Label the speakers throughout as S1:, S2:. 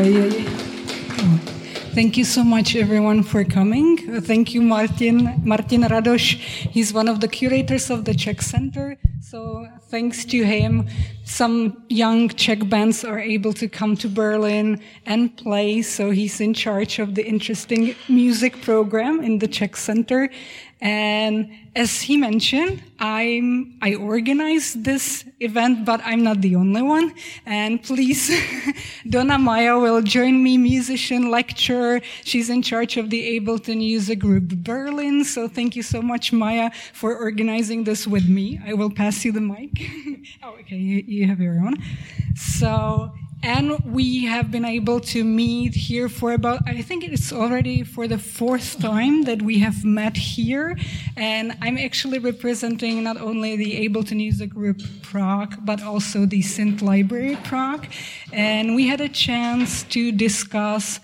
S1: Oh, thank you so much, everyone, for coming. Thank you, Martin. Martin Radoš. He's one of the curators of the Czech Center. So, thanks to him, some young Czech bands are able to come to Berlin and play. So, he's in charge of the interesting music program in the Czech Center. And as he mentioned, I'm, I organized this event, but I'm not the only one. And please, Donna Maya will join me, musician, lecturer. She's in charge of the Ableton User Group Berlin. So thank you so much, Maya, for organizing this with me. I will pass you the mic. oh, okay, you, you have your own. So, and we have been able to meet here for about, I think it's already for the fourth time that we have met here. And I'm actually representing not only the Ableton User Group Prague, but also the Synth Library Prague. And we had a chance to discuss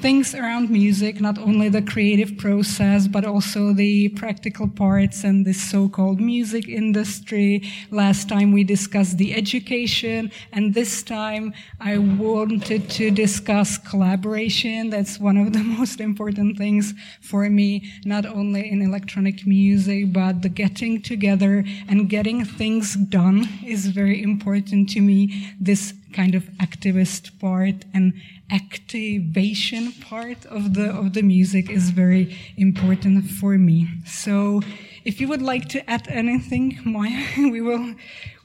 S1: things around music, not only the creative process, but also the practical parts and the so-called music industry. Last time we discussed the education, and this time I wanted to discuss collaboration. That's one of the most important things for me, not only in electronic music, but the getting together and getting things done is very important to me. This kind of activist part and activation part of the of the music is very important for me. So if you would like to add anything, Maya, we will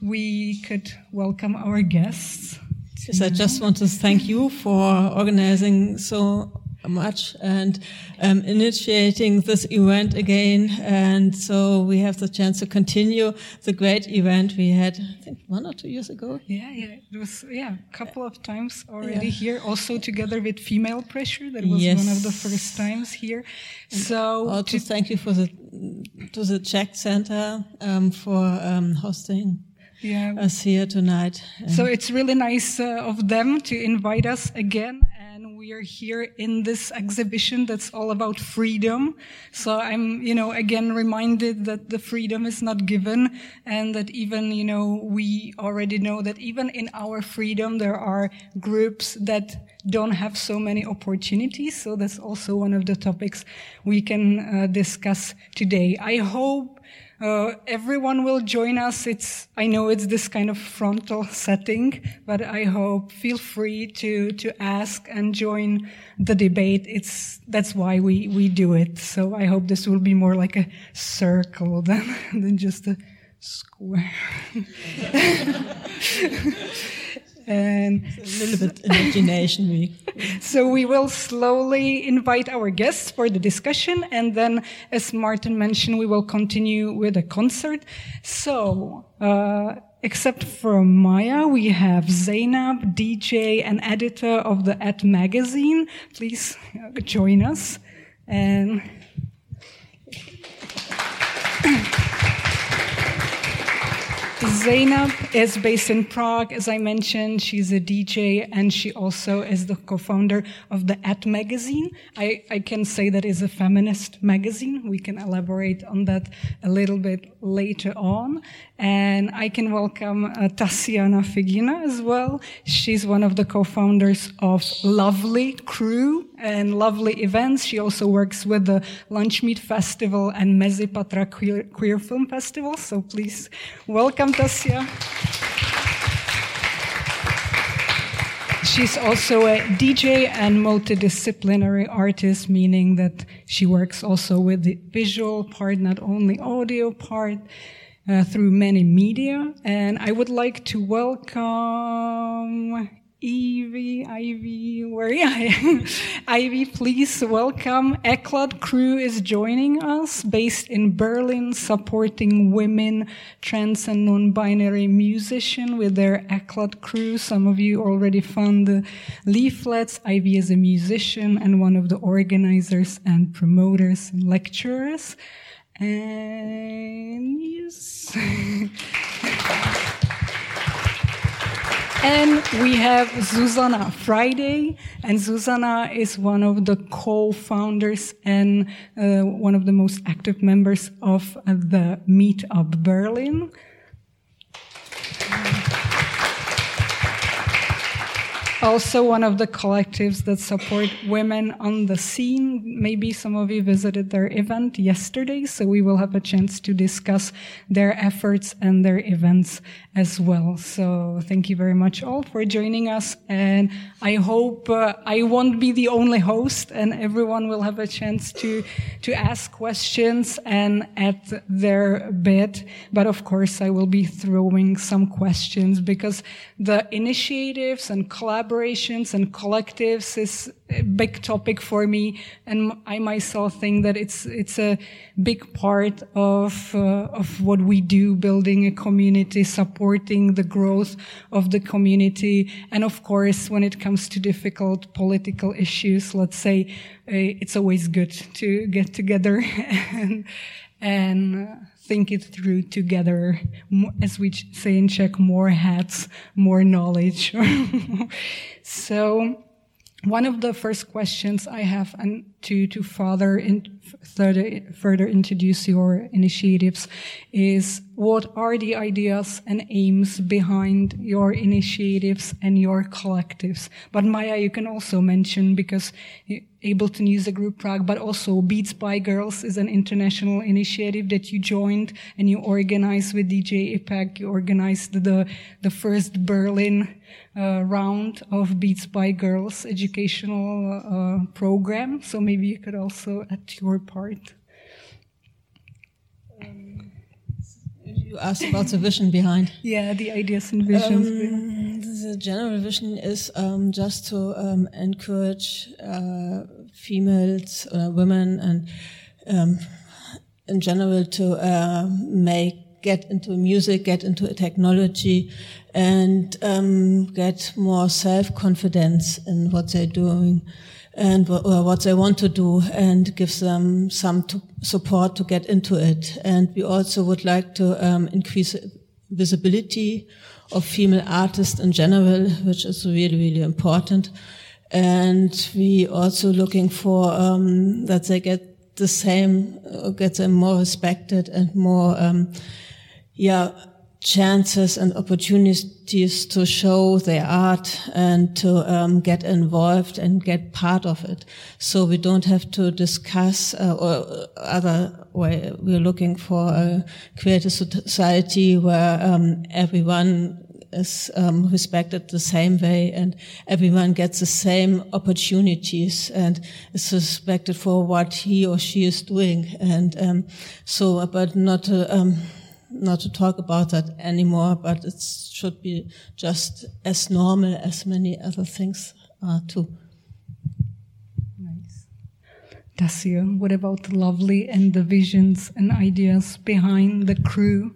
S1: we could welcome our guests.
S2: Yes, I just want to thank you for organizing so much and um, initiating this event again. And so we have the chance to continue the great event we had, I think, one or two years ago.
S1: Yeah, yeah, it was yeah a couple of times already yeah. here. Also together with Female Pressure, that was yes. one of the first times here.
S2: So also thank you for the to the Czech Center um, for um, hosting yeah. us here tonight.
S1: So it's really nice uh, of them to invite us again we are here in this exhibition that's all about freedom. So I'm, you know, again reminded that the freedom is not given and that even, you know, we already know that even in our freedom, there are groups that don't have so many opportunities. So that's also one of the topics we can uh, discuss today. I hope uh, everyone will join us. It's, I know it's this kind of frontal setting, but I hope feel free to, to ask and join the debate. It's, that's why we, we do it. So I hope this will be more like a circle than, than just a square.
S2: And a little bit imagination. We.
S1: so we will slowly invite our guests for the discussion, and then, as Martin mentioned, we will continue with a concert. So. Uh, except for Maya, we have Zainab, DJ and editor of the At magazine. Please uh, join us. And Zainab is based in Prague, as I mentioned. She's a DJ and she also is the co-founder of the At magazine. I, I can say that is a feminist magazine. We can elaborate on that a little bit later on. And I can welcome uh, Tasiana Figina as well. She's one of the co-founders of Lovely Crew and Lovely Events. She also works with the Lunchmeat Festival and Mezipatra Queer, Queer Film Festival. So please welcome Tasia. She's also a DJ and multidisciplinary artist, meaning that she works also with the visual part, not only audio part uh, through many media. And I would like to welcome Evie, Ivy, where yeah, Ivy, please welcome. Eclat Crew is joining us, based in Berlin, supporting women, trans and non-binary musician with their Eclat Crew. Some of you already found the leaflets. Ivy is a musician and one of the organizers and promoters and lecturers. And yes. and we have Zuzana Friday, and Zuzana is one of the co-founders and uh, one of the most active members of uh, the Meetup Berlin. Also one of the collectives that support women on the scene. Maybe some of you visited their event yesterday, so we will have a chance to discuss their efforts and their events as well. So thank you very much all for joining us. And I hope uh, I won't be the only host and everyone will have a chance to, to ask questions and add their bit. But of course, I will be throwing some questions because the initiatives and collaborations and collectives is a big topic for me. And I myself think that it's, it's a big part of, uh, of what we do, building a community, supporting the growth of the community. And of course, when it comes to difficult political issues, let's say, uh, it's always good to get together and, and think it through together. As we say in Czech, more hats, more knowledge. so, one of the first questions I have and to, to further, in, further, further introduce your initiatives is what are the ideas and aims behind your initiatives and your collectives? But Maya, you can also mention because Ableton User Group Prague, but also Beats by Girls is an international initiative that you joined and you organized with DJ IPAC. You organized the, the first Berlin uh, round of Beats by Girls educational uh, program. So maybe you could also add your part.
S2: Um, you asked about the vision behind.
S1: Yeah, the ideas and visions.
S2: Um, the general vision is um, just to um, encourage uh, females, uh, women, and um, in general to uh, make get into music, get into technology, and um, get more self confidence in what they're doing and what they want to do and gives them some support to get into it. And we also would like to um, increase visibility of female artists in general, which is really, really important. And we also looking for um, that they get the same, uh, get them more respected and more, um, yeah, chances and opportunities to show their art and to um, get involved and get part of it. So we don't have to discuss uh, or other way. We're looking for a creative society where um, everyone is um, respected the same way and everyone gets the same opportunities and is respected for what he or she is doing. And um, so, but not to, um, not to talk about that anymore, but it should be just as normal as many other things are too.
S1: Nice. Tasia, what about the lovely and the visions and ideas behind the crew?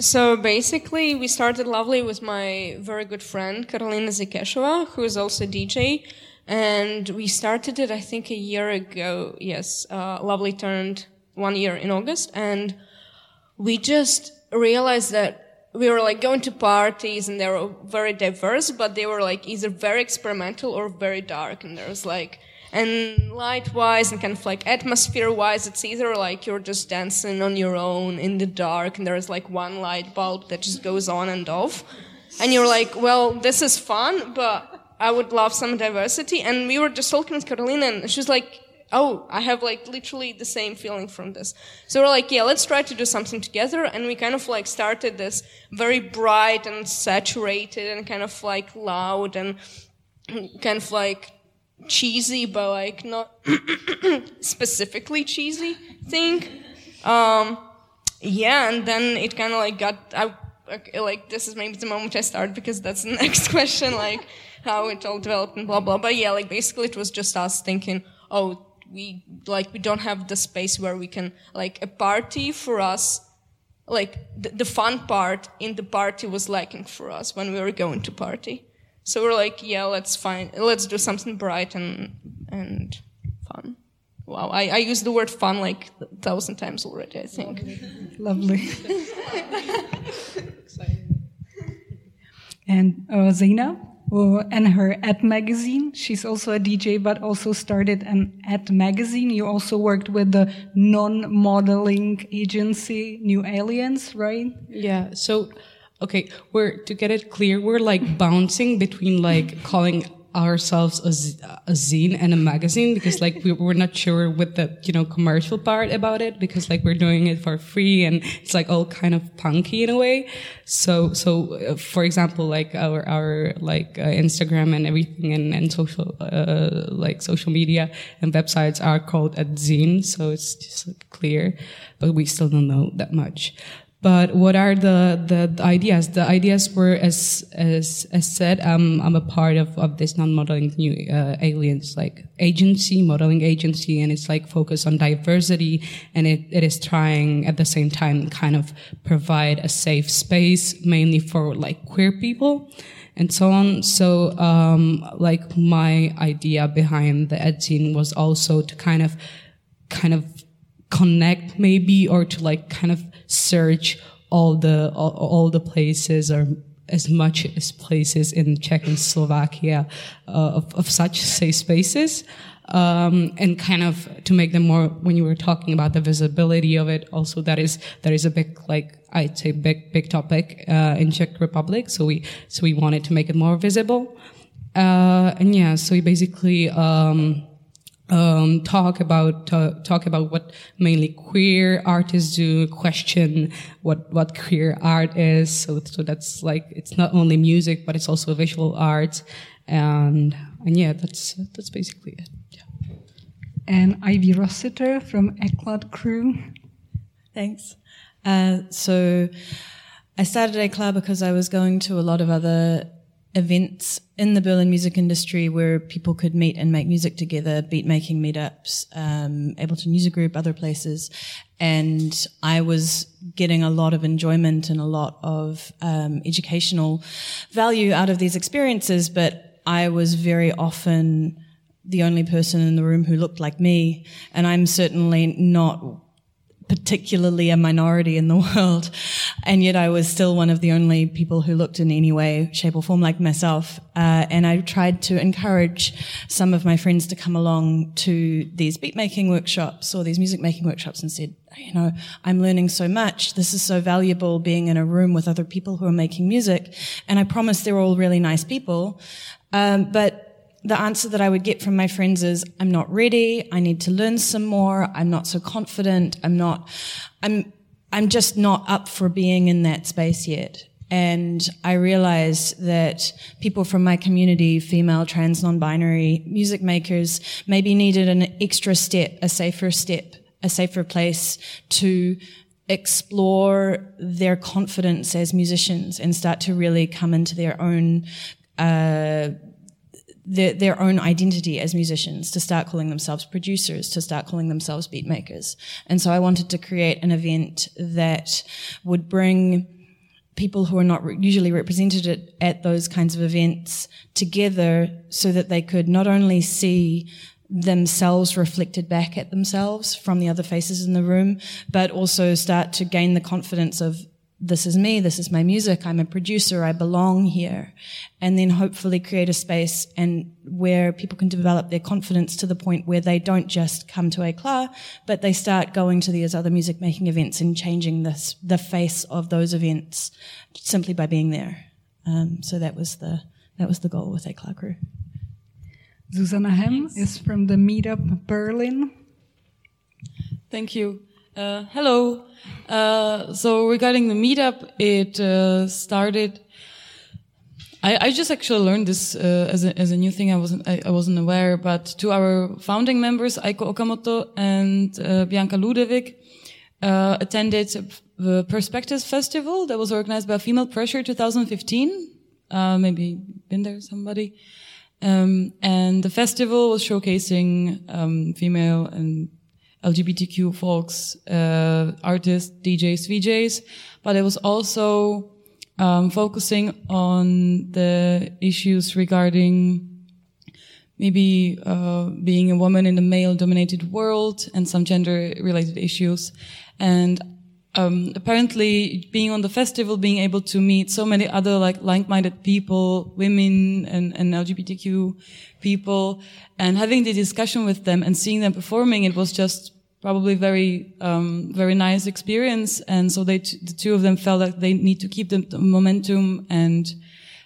S3: So basically, we started Lovely with my very good friend Karolina Zikeshova, who is also a DJ, and we started it I think a year ago. Yes, uh, Lovely turned one year in August, and we just realized that we were like going to parties and they were very diverse, but they were like either very experimental or very dark. And there was like, and light wise and kind of like atmosphere wise, it's either like you're just dancing on your own in the dark and there's like one light bulb that just goes on and off. And you're like, well, this is fun, but I would love some diversity. And we were just talking with Karolina and she was like, oh, I have like literally the same feeling from this. So we're like, yeah, let's try to do something together. And we kind of like started this very bright and saturated and kind of like loud and kind of like cheesy, but like not specifically cheesy thing. Um, yeah, and then it kind of like got, I, like, this is maybe the moment I start because that's the next question, like, how it all developed and blah, blah. But yeah, like, basically it was just us thinking, oh, we like we don't have the space where we can like a party for us like the, the, fun part in the party was lacking for us when we were going to party. So we're like yeah let's find let's do something bright and and fun. Wow i, I used the word fun like a thousand times already i think.
S1: Lovely. And uh, And her ad magazine. She's also a DJ, but also started an ad magazine. You also worked with the non-modeling agency New Aliens, right?
S4: Yeah. So okay, we're to get it clear, we're like bouncing between like calling ourselves a, a zine and a magazine because like we, we're not sure with the you know commercial part about it because like we're doing it for free and it's like all kind of punky in a way. So so uh, for example like our our like uh, instagram and everything and, and social uh, like social media and websites are called a zine so it's just like, clear but we still don't know that much but what are the, the, the, ideas? The ideas were, as as, as said, um, I'm a part of, of this non-modeling new uh, aliens like agency, modeling agency, and it's like focused on diversity, and it, it is trying at the same time kind of provide a safe space mainly for like queer people and so on. So, um, like my idea behind the ed scene was also to kind of, kind of connect maybe, or to like kind of search all the all, all the places or as much as places in Czech and Slovakia uh, of, of such safe spaces. Um, and kind of to make them more when you were talking about the visibility of it also that is that is a big like i'd say big big topic uh, in czech republic so we so we wanted to make it more visible uh, and yeah so we basically um, um, talk about uh, talk about what mainly queer artists do, question what what queer art is. So so that's like it's not only music, but it's also visual art, and and yeah, that's that's basically it. Yeah.
S1: And Ivy Rossiter from Eclat Crew.
S5: Thanks. Uh, so I started Eclat because I was going to a lot of other events in the Berlin music industry where people could meet and make music together, beat making meetups, um, Ableton Music Group, other places. And I was getting a lot of enjoyment and a lot of um, educational value out of these experiences, but I was very often the only person in the room who looked like me. And I'm certainly not particularly a minority in the world. And yet I was still one of the only people who looked in any way, shape or form like myself. Uh, and I tried to encourage some of my friends to come along to these beat making workshops or these music making workshops and said, you know, I'm learning so much. This is so valuable being in a room with other people who are making music. And I promise they're all really nice people. Um, but the answer that I would get from my friends is, I'm not ready. I need to learn some more. I'm not so confident. I'm not, I'm, I'm just not up for being in that space yet. And I realize that people from my community, female, trans, non-binary music makers, maybe needed an extra step, a safer step, a safer place to explore their confidence as musicians and start to really come into their own uh, their, own identity as musicians, to start calling themselves producers, to start calling themselves beat makers. And so I wanted to create an event that would bring people who are not re- usually represented at, at those kinds of events together so that they could not only see themselves reflected back at themselves from the other faces in the room, but also start to gain the confidence of this is me, this is my music, I'm a producer, I belong here. And then hopefully create a space and where people can develop their confidence to the point where they don't just come to Eclat, but they start going to these other music making events and changing this, the face of those events simply by being there. Um, so that was the, that was the goal with Eclat Crew.
S1: Susanna Hem is from the Meetup Berlin.
S6: Thank you. Uh, hello. Uh, so regarding the meetup, it uh, started. I, I, just actually learned this uh, as, a, as a new thing. I wasn't I, I, wasn't aware, but to our founding members, Aiko Okamoto and uh, Bianca Ludewig, uh, attended the Perspectives Festival that was organized by Female Pressure 2015. maybe been there, somebody. Um, and the festival was showcasing um, female and LGBTQ folks, uh, artists, DJs, VJs, but it was also um, focusing on the issues regarding maybe uh, being a woman in a male-dominated world and some gender-related issues. And um, apparently, being on the festival, being able to meet so many other like like-minded people, women and, and LGBTQ people, and having the discussion with them and seeing them performing, it was just probably very um, very nice experience. And so they the two of them felt that they need to keep the, the momentum and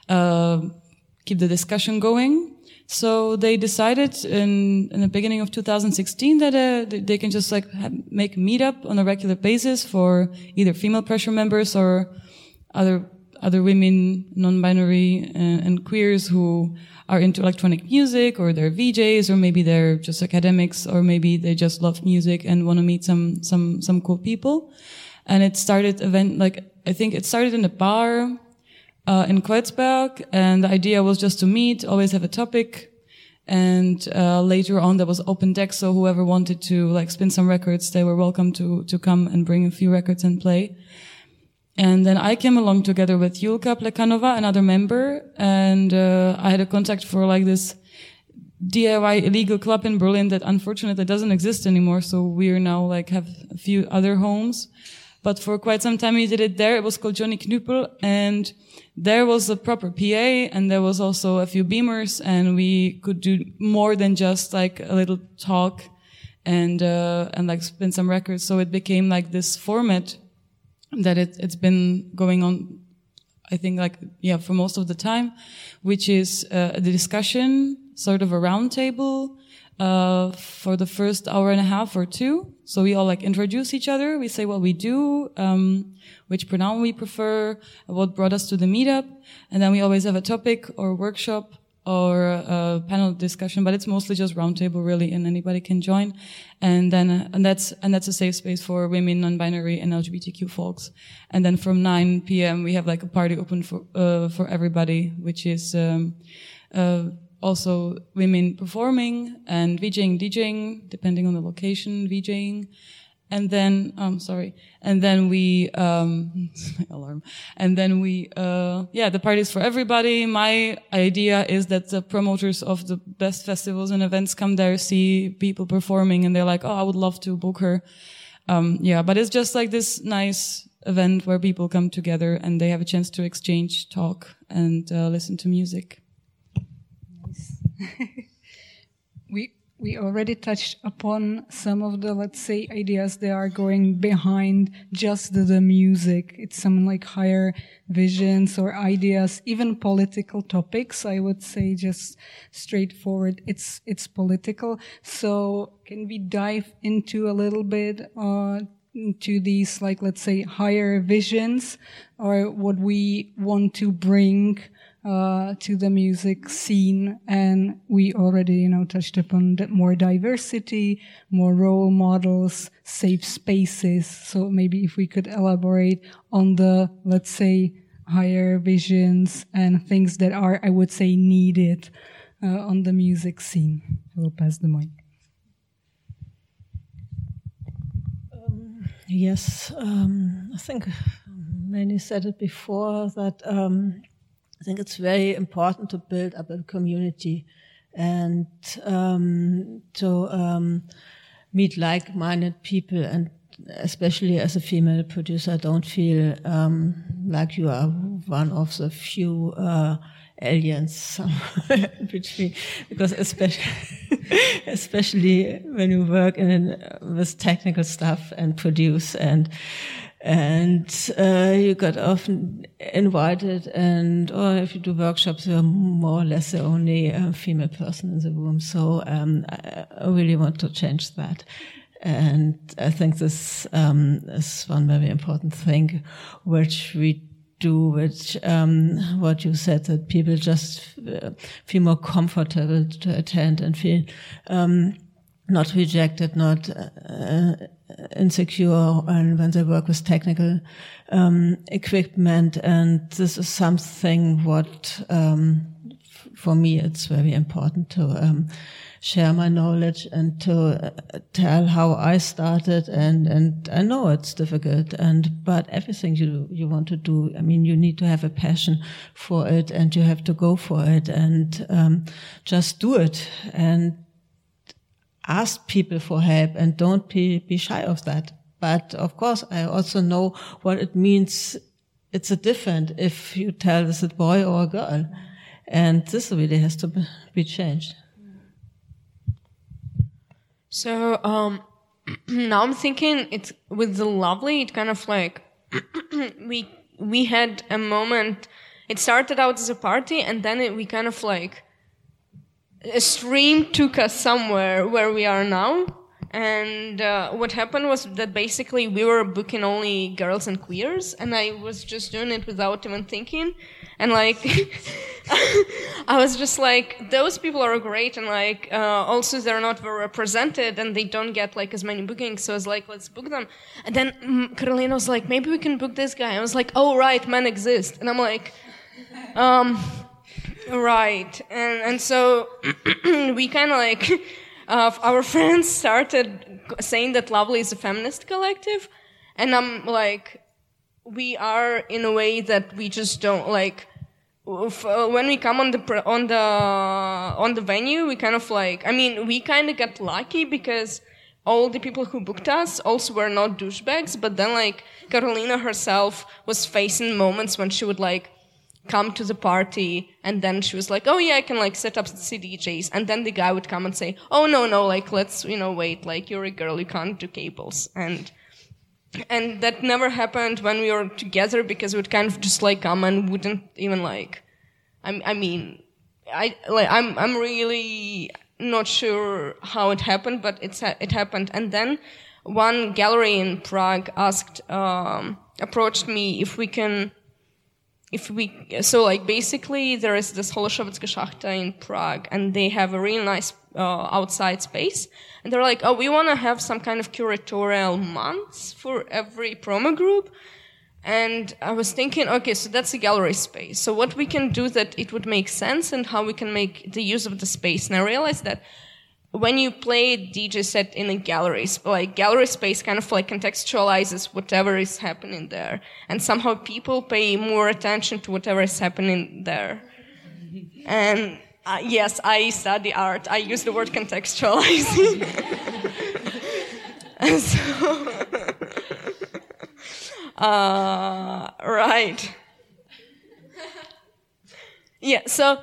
S6: uh, keep the discussion going. So they decided in, in the beginning of 2016 that uh, they can just like have, make meetup on a regular basis for either female pressure members or other other women, non-binary, uh, and queers who are into electronic music or they're VJs or maybe they're just academics or maybe they just love music and want to meet some, some, some cool people. And it started event, like, I think it started in a bar, uh, in Kreuzberg and the idea was just to meet, always have a topic. And, uh, later on there was open deck. So whoever wanted to like spin some records, they were welcome to, to come and bring a few records and play. And then I came along together with Julka Plekanova, another member, and uh, I had a contact for like this DIY illegal club in Berlin that unfortunately doesn't exist anymore. So we are now like have a few other homes. But for quite some time we did it there. It was called Johnny Knüppel and there was a proper PA and there was also a few beamers and we could do more than just like a little talk and, uh, and like spin some records. So it became like this format that it, it's been going on, I think like, yeah, for most of the time, which is uh, the discussion, sort of a roundtable, uh, for the first hour and a half or two. So we all like introduce each other. We say what we do, um, which pronoun we prefer, what brought us to the meetup. And then we always have a topic or workshop or a panel discussion, but it's mostly just roundtable really, and anybody can join. And then, uh, and that's, and that's a safe space for women, non-binary, and LGBTQ folks. And then from 9 p.m. we have like a party open for, uh, for everybody, which is, um, uh, also women performing and VJing, DJing, depending on the location, VJing and then I'm um, sorry, and then we um, alarm, and then we uh, yeah, the party's for everybody. My idea is that the promoters of the best festivals and events come there, see people performing, and they're like, oh, I would love to book her. Um, yeah, but it's just like this nice event where people come together and they have a chance to exchange, talk, and uh, listen to music.
S1: We we already touched upon some of the, let's say, ideas that are going behind just the, the, music. It's some like higher visions or ideas, even political topics. I would say just straightforward. It's, it's political. So can we dive into a little bit, uh, to these, like, let's say, higher visions or what we want to bring uh, to the music scene. And we already, you know, touched upon more diversity, more role models, safe spaces. So maybe if we could elaborate on the, let's say, higher visions and things that are, I would say, needed uh, on the music scene. I will pass the mic.
S2: Um, yes, um, I think many said it before that um, I think it's very important to build up a community and um, to um, meet like-minded people. And especially as a female producer, don't feel um, like you are one of the few uh, aliens between, because especially, especially when you work in with technical stuff and produce and and uh, you got often invited and or if you do workshops you're more or less the only uh, female person in the room. So um, I, I, really want to change that. And i think this um, is one very important thing which we do which um, what you said that people just uh, feel more comfortable to attend and feel um, not rejected, not uh, insecure and when they work with technical um, equipment. And this is something what, um, for me, it's very important to um, share my knowledge and to uh, tell how I started. And, and I know it's difficult. And, but everything you, you want to do, I mean, you need to have a passion for it and you have to go for it and, um, just do it. And ask people for help and don't be, be shy of that. But of course, I also know what it means. It's a different if you tell this a boy or a girl. And this really has to be changed.
S3: So, um, now I'm thinking it's with the lovely. It kind of like we we had a moment. It started out as a party, and then it, we kind of like a stream took us somewhere where we are now. And uh, what happened was that basically we were booking only girls and queers, and I was just doing it without even thinking. And like, I was just like, those people are great, and like, uh, also they're not very represented, and they don't get like as many bookings. So I was like, let's book them. And then mm, Karolina was like, maybe we can book this guy. I was like, oh right, men exist. And I'm like, um, right. And and so we kind of like uh, our friends started saying that Lovely is a feminist collective, and I'm like, we are in a way that we just don't like. When we come on the on the on the venue, we kind of like. I mean, we kind of got lucky because all the people who booked us also were not douchebags. But then, like Karolina herself was facing moments when she would like come to the party and then she was like oh yeah i can like set up cdjs and then the guy would come and say oh no no like let's you know wait like you're a girl you can't do cables. And and that never happened when we were together because we would kind of just like come and wouldn't even like i, I mean i like i'm i'm really not sure how it happened but it's it happened. And then one gallery in prague asked um, approached me if we can if we so like basically there is this Holešovická Šachta in Prague and they have a really nice uh, outside space and they're like oh we want to have some kind of curatorial months for every promo group. And I was thinking okay so that's a gallery space. So what we can do that it would make sense and how we can make the use of the space? And I realized that when you play DJ set in a gallery, like gallery space kind of like contextualizes whatever is happening there. And somehow people pay more attention to whatever is happening there. And uh, yes, I study art. I use the word contextualizing. so, uh, right. Yeah, so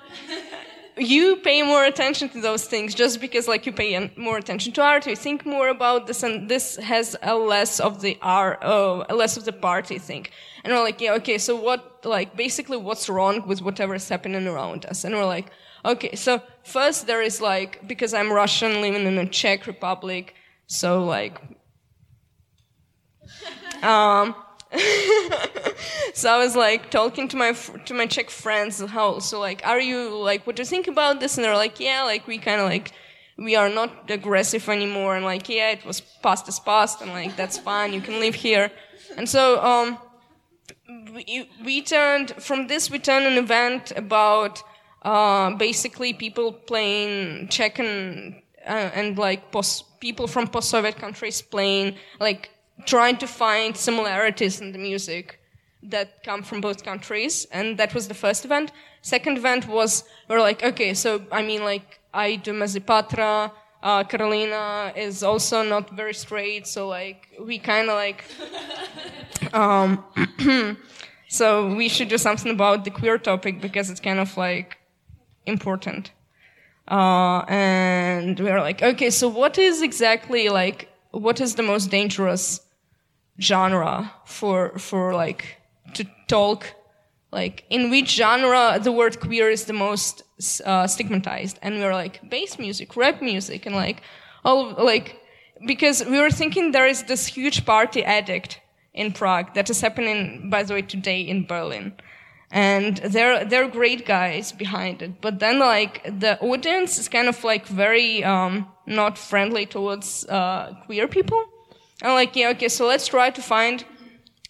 S3: you pay more attention to those things just because like you pay more attention to art you think more about this and this has a less of the art oh less of the party thing and we're like yeah okay so what like basically what's wrong with whatever is happening around us? And we're like okay so first there is like because i'm russian living in the czech republic so like um so I was like talking to my to my Czech friends how so like are you like what do you think about this? And they're like yeah like we kind of like we are not aggressive anymore. And like yeah it was past is past and like that's fine you can live here. And so um we, we turned from this we turned an event about uh, basically people playing Czech and uh, and like post, people from post-Soviet countries playing like trying to find similarities in the music that come from both countries. And that was the first event. Second event was, we are like, okay, so, I mean, like, I do Mezipatra, uh, Karolina is also not very straight, so like, we kind of like, um, so we should do something about the queer topic because it's kind of like important. Uh, and we are like, okay, so what is exactly like, what is the most dangerous genre for for like to talk like in which genre the word queer is the most uh, stigmatized. And we were like bass music rap music and like all like because we were thinking there is this huge party addict in prague that is happening by the way today in berlin. And they're they're great guys behind it. But then like the audience is kind of like very um, not friendly towards uh, queer people and like, yeah, okay, so let's try to find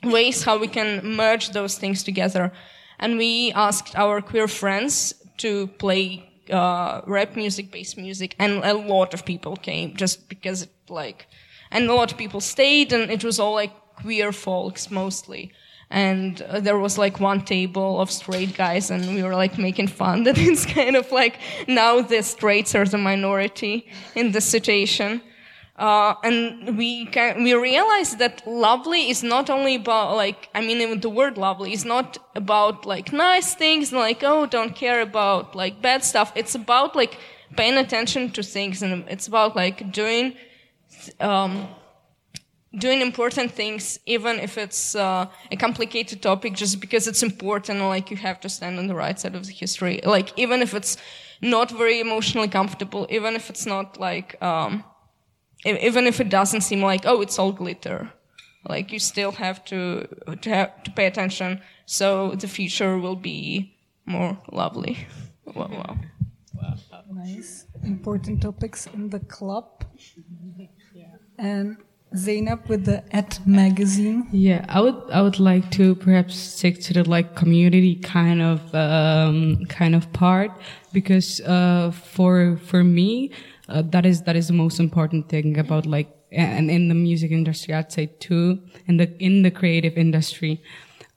S3: ways how we can merge those things together. And we asked our queer friends to play uh, rap music, bass music, and a lot of people came just because it like, and a lot of people stayed, and it was all like queer folks mostly. And uh, there was like one table of straight guys, and we were like making fun that it's kind of like now the straights are the minority in this situation. Uh, and we can, we realize that lovely is not only about like I mean even the word lovely is not about like nice things like oh don't care about like bad stuff. It's about like paying attention to things and it's about like doing um, doing important things, even if it's uh, a complicated topic, just because it's important. Like you have to stand on the right side of the history. Like even if it's not very emotionally comfortable, even if it's not like, um, even if it doesn't seem like oh it's all glitter, like you still have to to have to pay attention. So the future will be more lovely. Wow. wow.
S1: Nice. Important topics in the club. And Zainab with the at magazine.
S4: Yeah, I would I would like to perhaps stick to the like community kind of um, kind of part because uh, for for me uh, that is that is the most important thing about like and in the music industry I'd say too in the in the creative industry.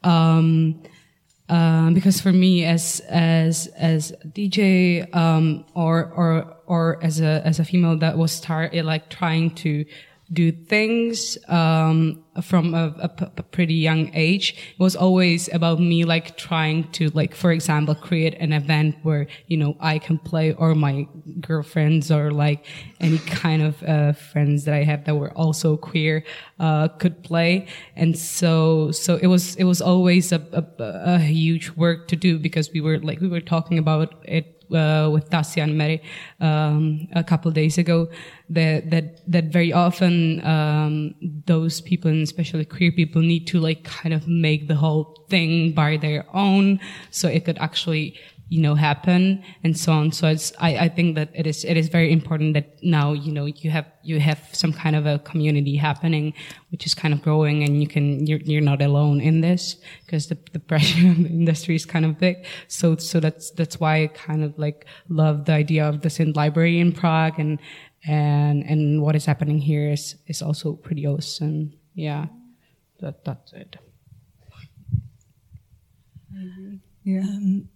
S4: Um, uh, because for me as as as DJ um, or or or as a as a female that was start like trying to do things um, from a, pretty young age. It was always about me like trying to like, for example, create an event where you know I can play, or my girlfriends, or like any kind of uh, friends that I have that were also queer uh, could play. And so, so it was it was always a, a, a huge work to do because we were like we were talking about it uh, with Tassia and Mary um, a couple days ago that that that very often um, those people, and especially queer people, need to like kind of make the whole thing by their own, so it could actually you know happen and so on. So it's I, I think that it is it is very important that now you know you have you have some kind of a community happening which is kind of growing and you can you're, you're not alone in this because the, the pressure of the industry is kind of big. So so that's that's why I kind of like love the idea of the synth library in Prague and and and what is happening here is is also pretty awesome. Yeah. That that's it.
S1: Yeah.
S5: Um,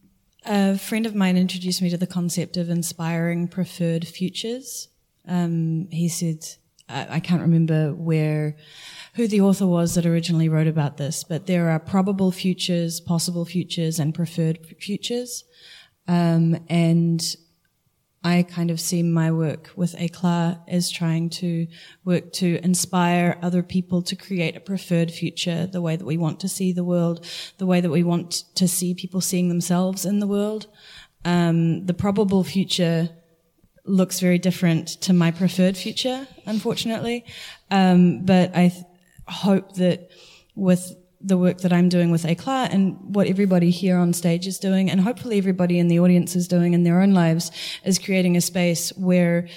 S5: a friend of mine introduced me to the concept of inspiring preferred futures. Um, he said, I, I can't remember where, who the author was that originally wrote about this, but there are probable futures, possible futures, and preferred futures. Um, and I kind of see my work with Eclat as trying to work to inspire other people to create a preferred future, the way that we want to see the world, the way that we want to see people seeing themselves in the world. Um, the probable future looks very different to my preferred future, unfortunately. Um, but I th- hope that with the work that I'm doing with Eclat and what everybody here on stage is doing, and hopefully everybody in the audience is doing in their own lives, is creating a space where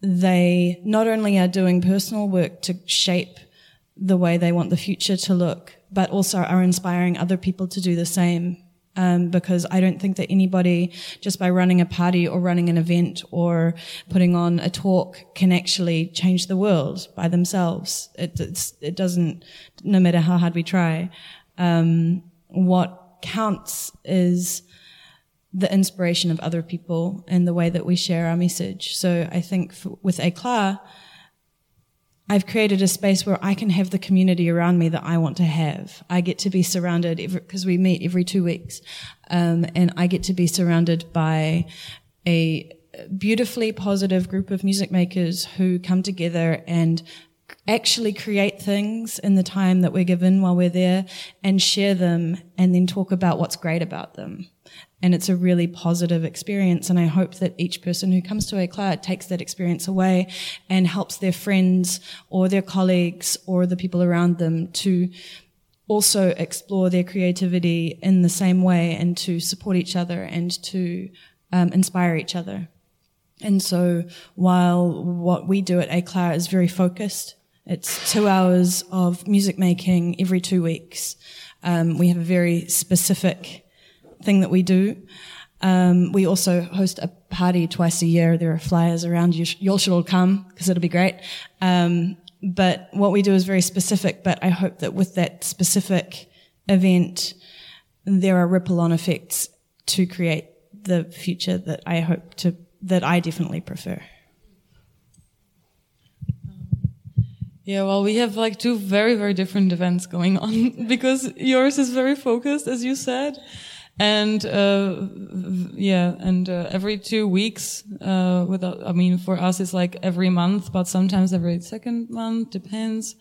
S5: they not only are doing personal work to shape the way they want the future to look, but also are inspiring other people to do the same. Um, because I don't think that anybody, just by running a party or running an event or putting on a talk, can actually change the world by themselves. It, it doesn't, no matter how hard we try. Um, what counts is the inspiration of other people and the way that we share our message. So I think with Eclat, I've created a space where I can have the community around me that I want to have. I get to be surrounded because we meet every two weeks, um, and I get to be surrounded by a beautifully positive group of music makers who come together and actually create things in the time that we're given while we're there and share them and then talk about what's great about them. And it's a really positive experience. And I hope that each person who comes to Eclat takes that experience away and helps their friends or their colleagues or the people around them to also explore their creativity in the same way and to support each other and to um, inspire each other. And so while what we do at Eclat is very focused, it's two hours of music making every two weeks. Um, we have a very specific thing that we do. Um, we also host a party twice a year. There are flyers around. You, sh- all should all come because it'll be great. Um, but what we do is very specific. But I hope that with that specific event, there are ripple on effects to create the future that I hope to, that I definitely prefer.
S6: Yeah, well, we have like two very, very different events going on because yours is very focused, as you said. And uh, yeah, and uh, every two weeks. Uh, without, I mean, for us, it's like every month, but sometimes every second month depends.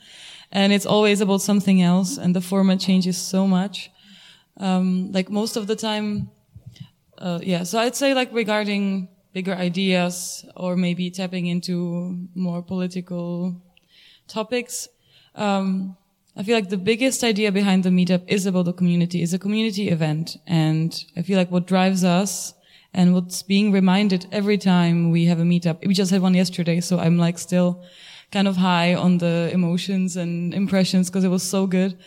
S6: And it's always about something else, and the format changes so much. Um, like most of the time, uh, yeah. So I'd say like regarding bigger ideas or maybe tapping into more political topics. Um, I feel like the biggest idea behind the meetup is about the community, is a community event. And I feel like what drives us and what's being reminded every time we have a meetup, we just had one yesterday, so I'm like still kind of high on the emotions and impressions because it was so good,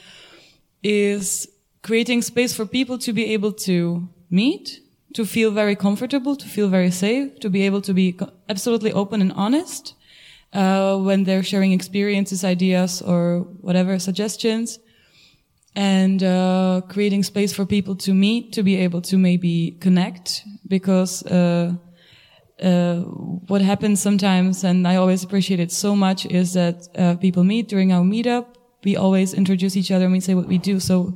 S6: is creating space for people to be able to meet, to feel very comfortable, to feel very safe, to be able to be absolutely open and honest uh, when they're sharing experiences, ideas, or whatever suggestions, and uh, creating space for people to meet, to be able to maybe connect, because uh, uh what happens sometimes, and I always appreciate it so much, is that uh, people meet during our meetup. We always introduce each other and we say what we do. So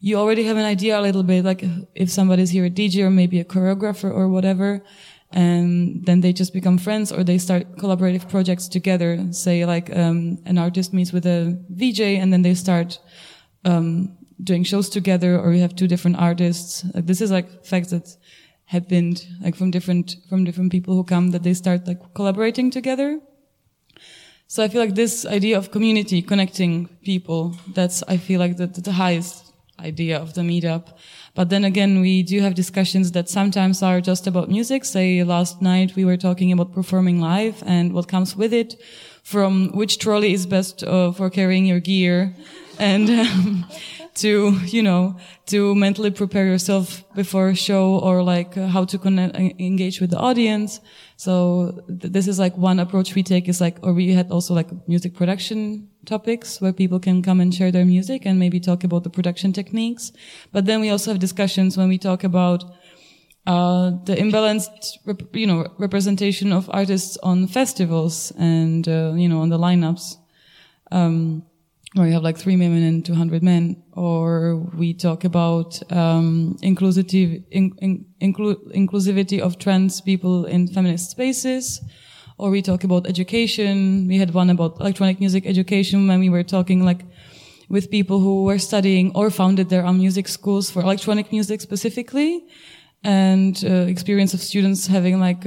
S6: you already have an idea a little bit, like if somebody's here a DJ or maybe a choreographer or whatever and then they just become friends or they start collaborative projects together. Say like um, an artist meets with a VJ and then they start um, doing shows together, or you have two different artists. Like, this is like facts that happened like from different from different people who come that they start like collaborating together. So I feel like this idea of community connecting people, that's I feel like the, the highest idea of the meetup. But then again, we do have discussions that sometimes are just about music. Say last night we were talking about performing live and what comes with it, from which trolley is best uh, for carrying your gear, and um, to you know to mentally prepare yourself before a show or like uh, how to connect, engage with the audience. So th- this is like one approach we take is like, or we had also like music production topics where people can come and share their music and maybe talk about the production techniques. But then we also have discussions when we talk about uh, the imbalanced, you know, representation of artists on festivals and uh, you know on the lineups, um, where you have like three women and two hundred men, or we talk about um, inclusive in, in, inclu- inclusivity of trans people in feminist spaces or we talk about education. We had one about electronic music education when we were talking like with people who were studying or founded their own music schools for electronic music specifically and uh, experience of students having like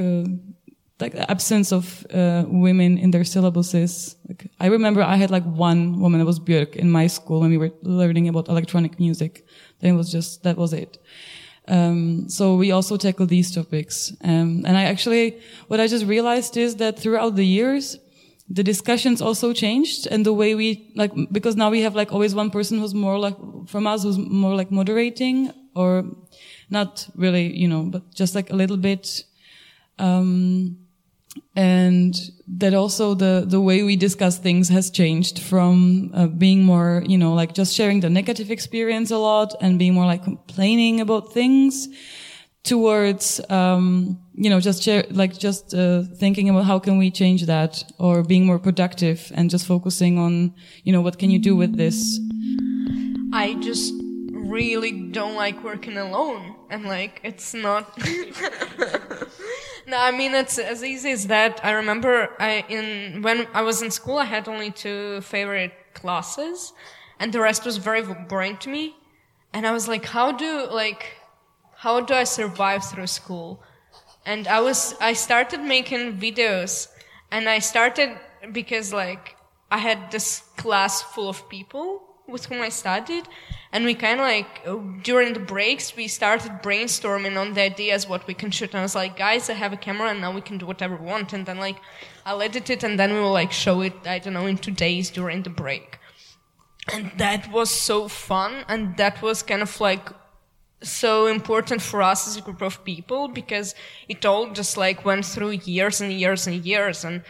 S6: like the absence of uh, women in their syllabuses. Like, I remember I had like one woman that was Björk in my school when we were learning about electronic music. Then it was just, that was it. Um, so we also tackle these topics. Um, and I actually, what I just realized is that throughout the years, the discussions also changed and the way we, like, because now we have like always one person who's more like, from us who's more like moderating or not really, you know, but just like a little bit, um, and that also the the way we discuss things has changed from uh, being more you know like just sharing the negative experience a lot and being more like complaining about things towards um, you know just share like just uh, thinking about how can we change that or being more productive and just focusing on you know what can you do with this.
S3: I just really don't like working alone and like it's not No, I mean it's as easy as that. I remember I in when I was in school, I had only two favorite classes, and the rest was very boring to me. And I was like, how do like, how do I survive through school? And I was I started making videos, and I started because like I had this class full of people with whom I studied, and we kind of like during the breaks we started brainstorming on the ideas what we can shoot. And i was like guys i have a camera and now we can do whatever we want. And then like i'll edit it and then we will like show it i don't know in two days during the break. And that was so fun and that was kind of like so important for us as a group of people because it all just like went through years and years and years. And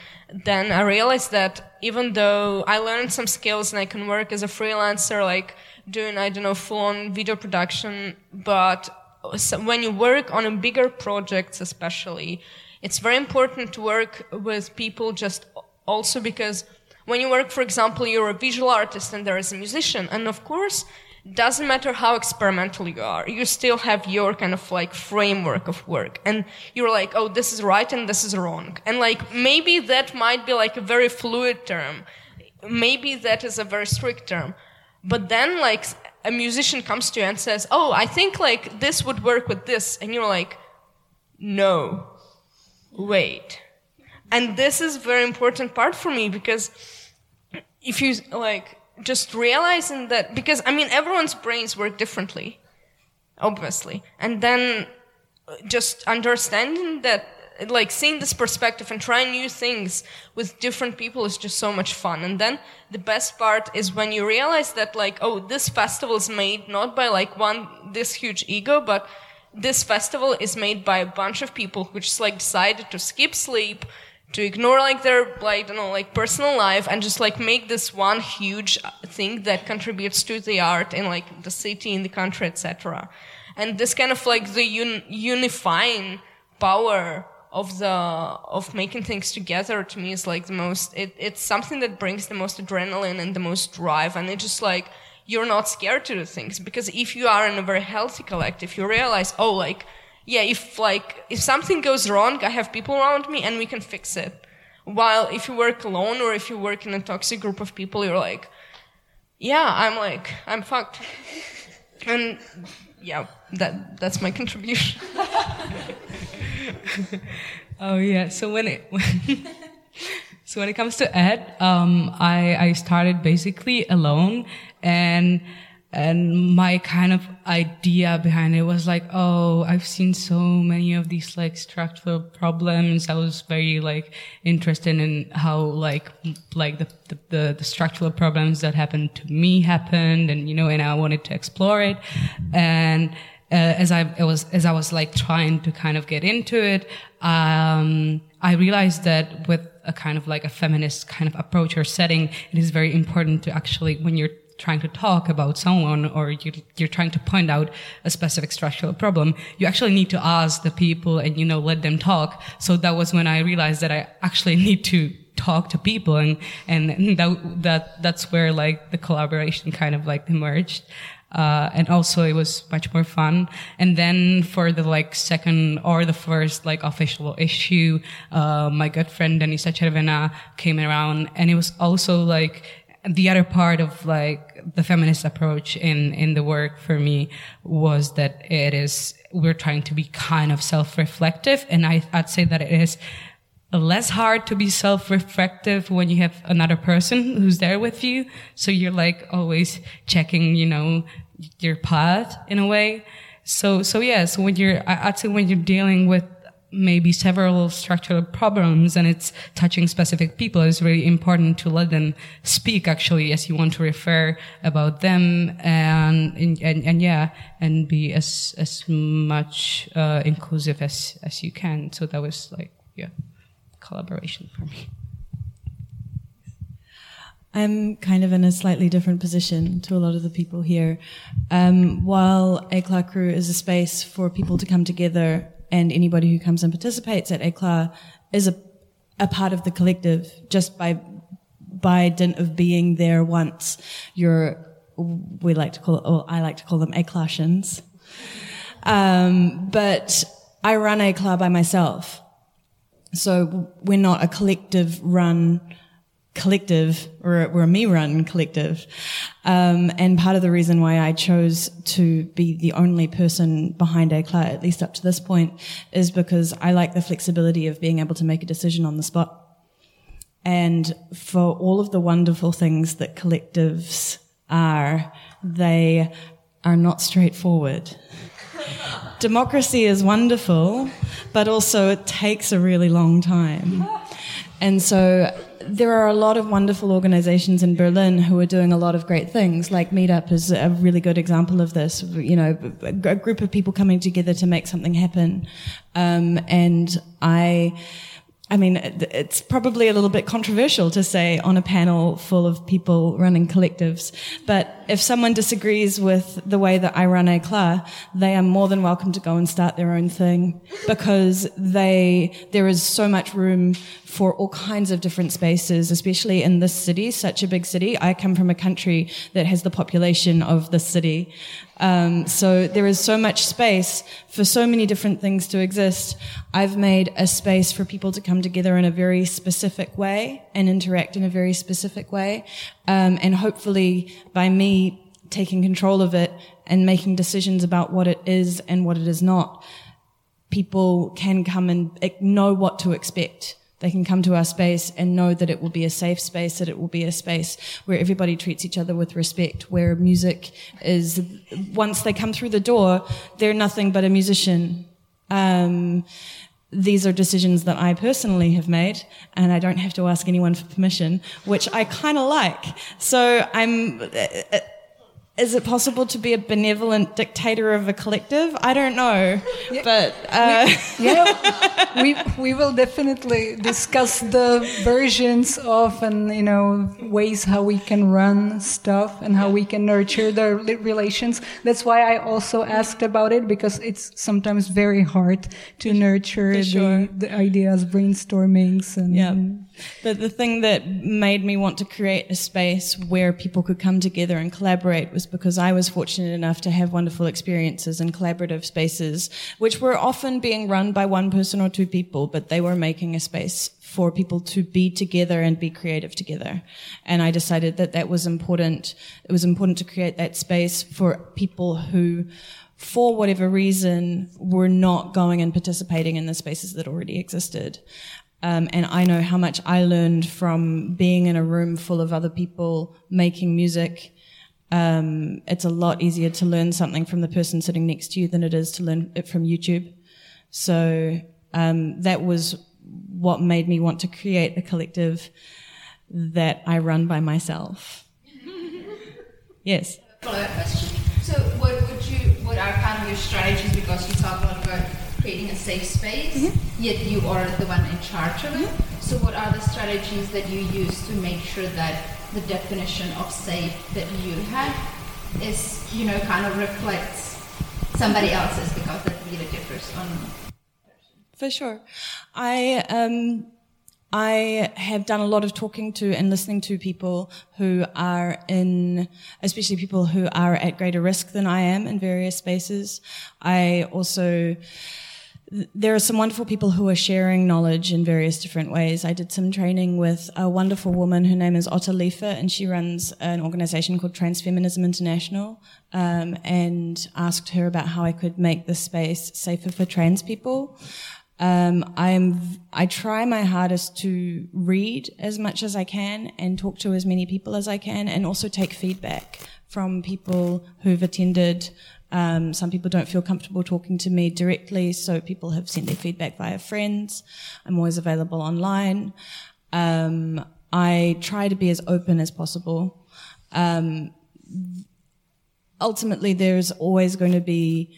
S3: then i realized that even though i learned some skills and i can work as a freelancer like doing, I don't know, full on video production, but when you work on a bigger projects, especially, it's very important to work with people just also because when you work, for example, you're a visual artist and there is a musician, and of course, doesn't matter how experimental you are, you still have your kind of like framework of work. And you're like, oh, this is right and this is wrong. And like, maybe that might be like a very fluid term. Maybe that is a very strict term. But then like a musician comes to you and says, oh, I think like this would work with this. And you're like, no, wait. And this is very important part for me because if you like just realizing that because I mean everyone's brains work differently, obviously, and then just understanding that like seeing this perspective and trying new things with different people is just so much fun. And then the best part is when you realize that like oh this festival is made not by like one this huge ego but this festival is made by a bunch of people who just like decided to skip sleep to ignore like their like you know like personal life and just like make this one huge uh, thing that contributes to the art in like the city in the country etc and this kind of like the un- unifying power of the of making things together to me is like the most it, it's something that brings the most adrenaline and the most drive and it just like you're not scared to do things because if you are in a very healthy collective you realize oh like yeah, if like if something goes wrong, I have people around me and we can fix it. While if you work alone or if you work in a toxic group of people, you're like, yeah, I'm like I'm fucked. and yeah, that that's my contribution.
S4: oh yeah. So when it so when it comes to ed, um, I I started basically alone and and my kind of idea behind it was like oh i've seen so many of these like structural problems i was very like interested in how like like the the, the structural problems that happened to me happened and you know and i wanted to explore it and uh, as I was as I was like trying to kind of get into it, um, I realized that with a kind of like a feminist kind of approach or setting, it is very important to actually when you're trying to talk about someone or you, you're trying to point out a specific structural problem, you actually need to ask the people and, you know, let them talk. So that was when I realized that I actually need to talk to people and, and that, that, that's where like the collaboration kind of like emerged. Uh, and also it was much more fun. And then for the like second or the first like official issue, uh, my good friend Denisa Chervena came around and it was also like the other part of like the feminist approach in in the work for me was that it is we're trying to be kind of self-reflective and I, i'd say that it is less hard to be self-reflective when you have another person who's there with you. So you're like always checking you know your path in a way. So so yeah so when you're i'd say when you're dealing with maybe several structural problems and it's touching specific people, it's really important to let them speak actually as you want to refer about them and, and, and, and yeah, and be as, as much, uh, inclusive as, as you can. So that was like, yeah, collaboration for me.
S5: I'm kind of in a slightly different position to a lot of the people here. Um, while Éclat Crew is a space for people to come together and anybody who comes and participates at Éclat is a, a part of the collective just by by dint of being there once. You're we like to call it, or I like to call them Éclatians. Um, but I run Éclat by myself. So we're not a collective run collective, or we're a me run collective. Um, and part of the reason why I chose to be the only person behind Éclat, at least up to this point, is because I like the flexibility of being able to make a decision on the spot. And for all of the wonderful things that collectives are, they are not straightforward. Democracy is wonderful, but also it takes a really long time. And so there are a lot of wonderful organizations in Berlin who are doing a lot of great things. Like Meetup is a really good example of this. You know, a group of people coming together to make something happen. Um, and I, I mean, it's probably a little bit controversial to say on a panel full of people running collectives, but if someone disagrees with the way that I run Éclat, they are more than welcome to go and start their own thing because they, there is so much room for all kinds of different spaces, especially in this city, such a big city. I come from a country that has the population of the city. Um, so there is so much space for so many different things to exist. I've made a space for people to come together in a very specific way and interact in a very specific way. Um, and hopefully by me taking control of it and making decisions about what it is and what it is not, people can come and know what to expect they can come to our space and know that it will be a safe space, that it will be a space where everybody treats each other with respect, where music is, once they come through the door, they're nothing but a musician. Um, these are decisions that I personally have made, and I don't have to ask anyone for permission, which I kind of like. So I'm, uh, is it possible to be a benevolent dictator of a collective? I don't know, yeah, but uh...
S1: we, yeah, we we will definitely discuss the versions of and you know ways how we can run stuff and how we can nurture the relations. That's why I also asked about it because it's sometimes very hard to nurture sure. the, the, ideas, brainstormings, and.
S5: Yeah. But the thing that made me want to create a space where people could come together and collaborate was because I was fortunate enough to have wonderful experiences in collaborative spaces, which were often being run by one person or two people, but they were making a space for people to be together and be creative together. And I decided that that was important. It was important to create that space for people who for whatever reason, were not going and participating in the spaces that already existed. Um, and I know how much I learned from being in a room full of other people making music. Um, it's a lot easier to learn something from the person sitting next to you than it is to learn it from YouTube. So um, that was what made me want to create a collective that I run by myself. yes.
S7: Follow-up question. So, what would you? What are kind of your strategies? Because you talk a lot about creating a safe space, mm-hmm. yet you are the one in charge of it. Mm-hmm. So, what are the strategies that you use to make sure that the definition of safe that you have is, you know, kind of reflects somebody else's because that really differs on.
S5: For sure, I um, I have done a lot of talking to and listening to people who are in, especially people who are at greater risk than I am in various spaces. I also there are some wonderful people who are sharing knowledge in various different ways. I did some training with a wonderful woman. Her name is Otta Leifer, and she runs an organization called Transfeminism International. Um, and asked her about how I could make the space safer for trans people. Um, I'm I try my hardest to read as much as I can and talk to as many people as I can, and also take feedback from people who've attended um, some people don't feel comfortable talking to me directly, so people have sent their feedback via friends. I'm always available online. Um, I try to be as open as possible. Um, ultimately, there's always going to be,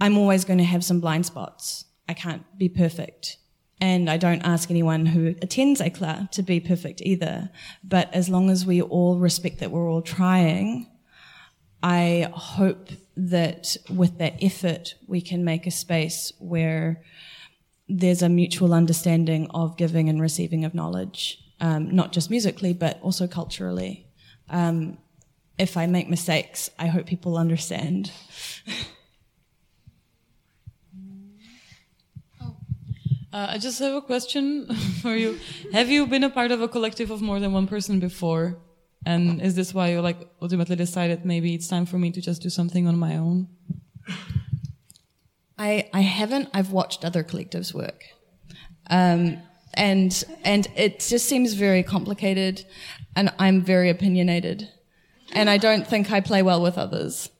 S5: I'm always going to have some blind spots. I can't be perfect. And I don't ask anyone who attends Éclat to be perfect either. But as long as we all respect that we're all trying, I hope that with that effort, we can make a space where there's a mutual understanding of giving and receiving of knowledge, um, not just musically, but also culturally. Um, if I make mistakes, I hope people understand.
S6: Uh, I just have a question for you. Have you been a part of a collective of more than one person before? And is this why you like ultimately decided maybe it's time for me to just do something on my own?
S5: I I haven't. I've watched other collectives work, um, and and it just seems very complicated, and I'm very opinionated, and I don't think I play well with others.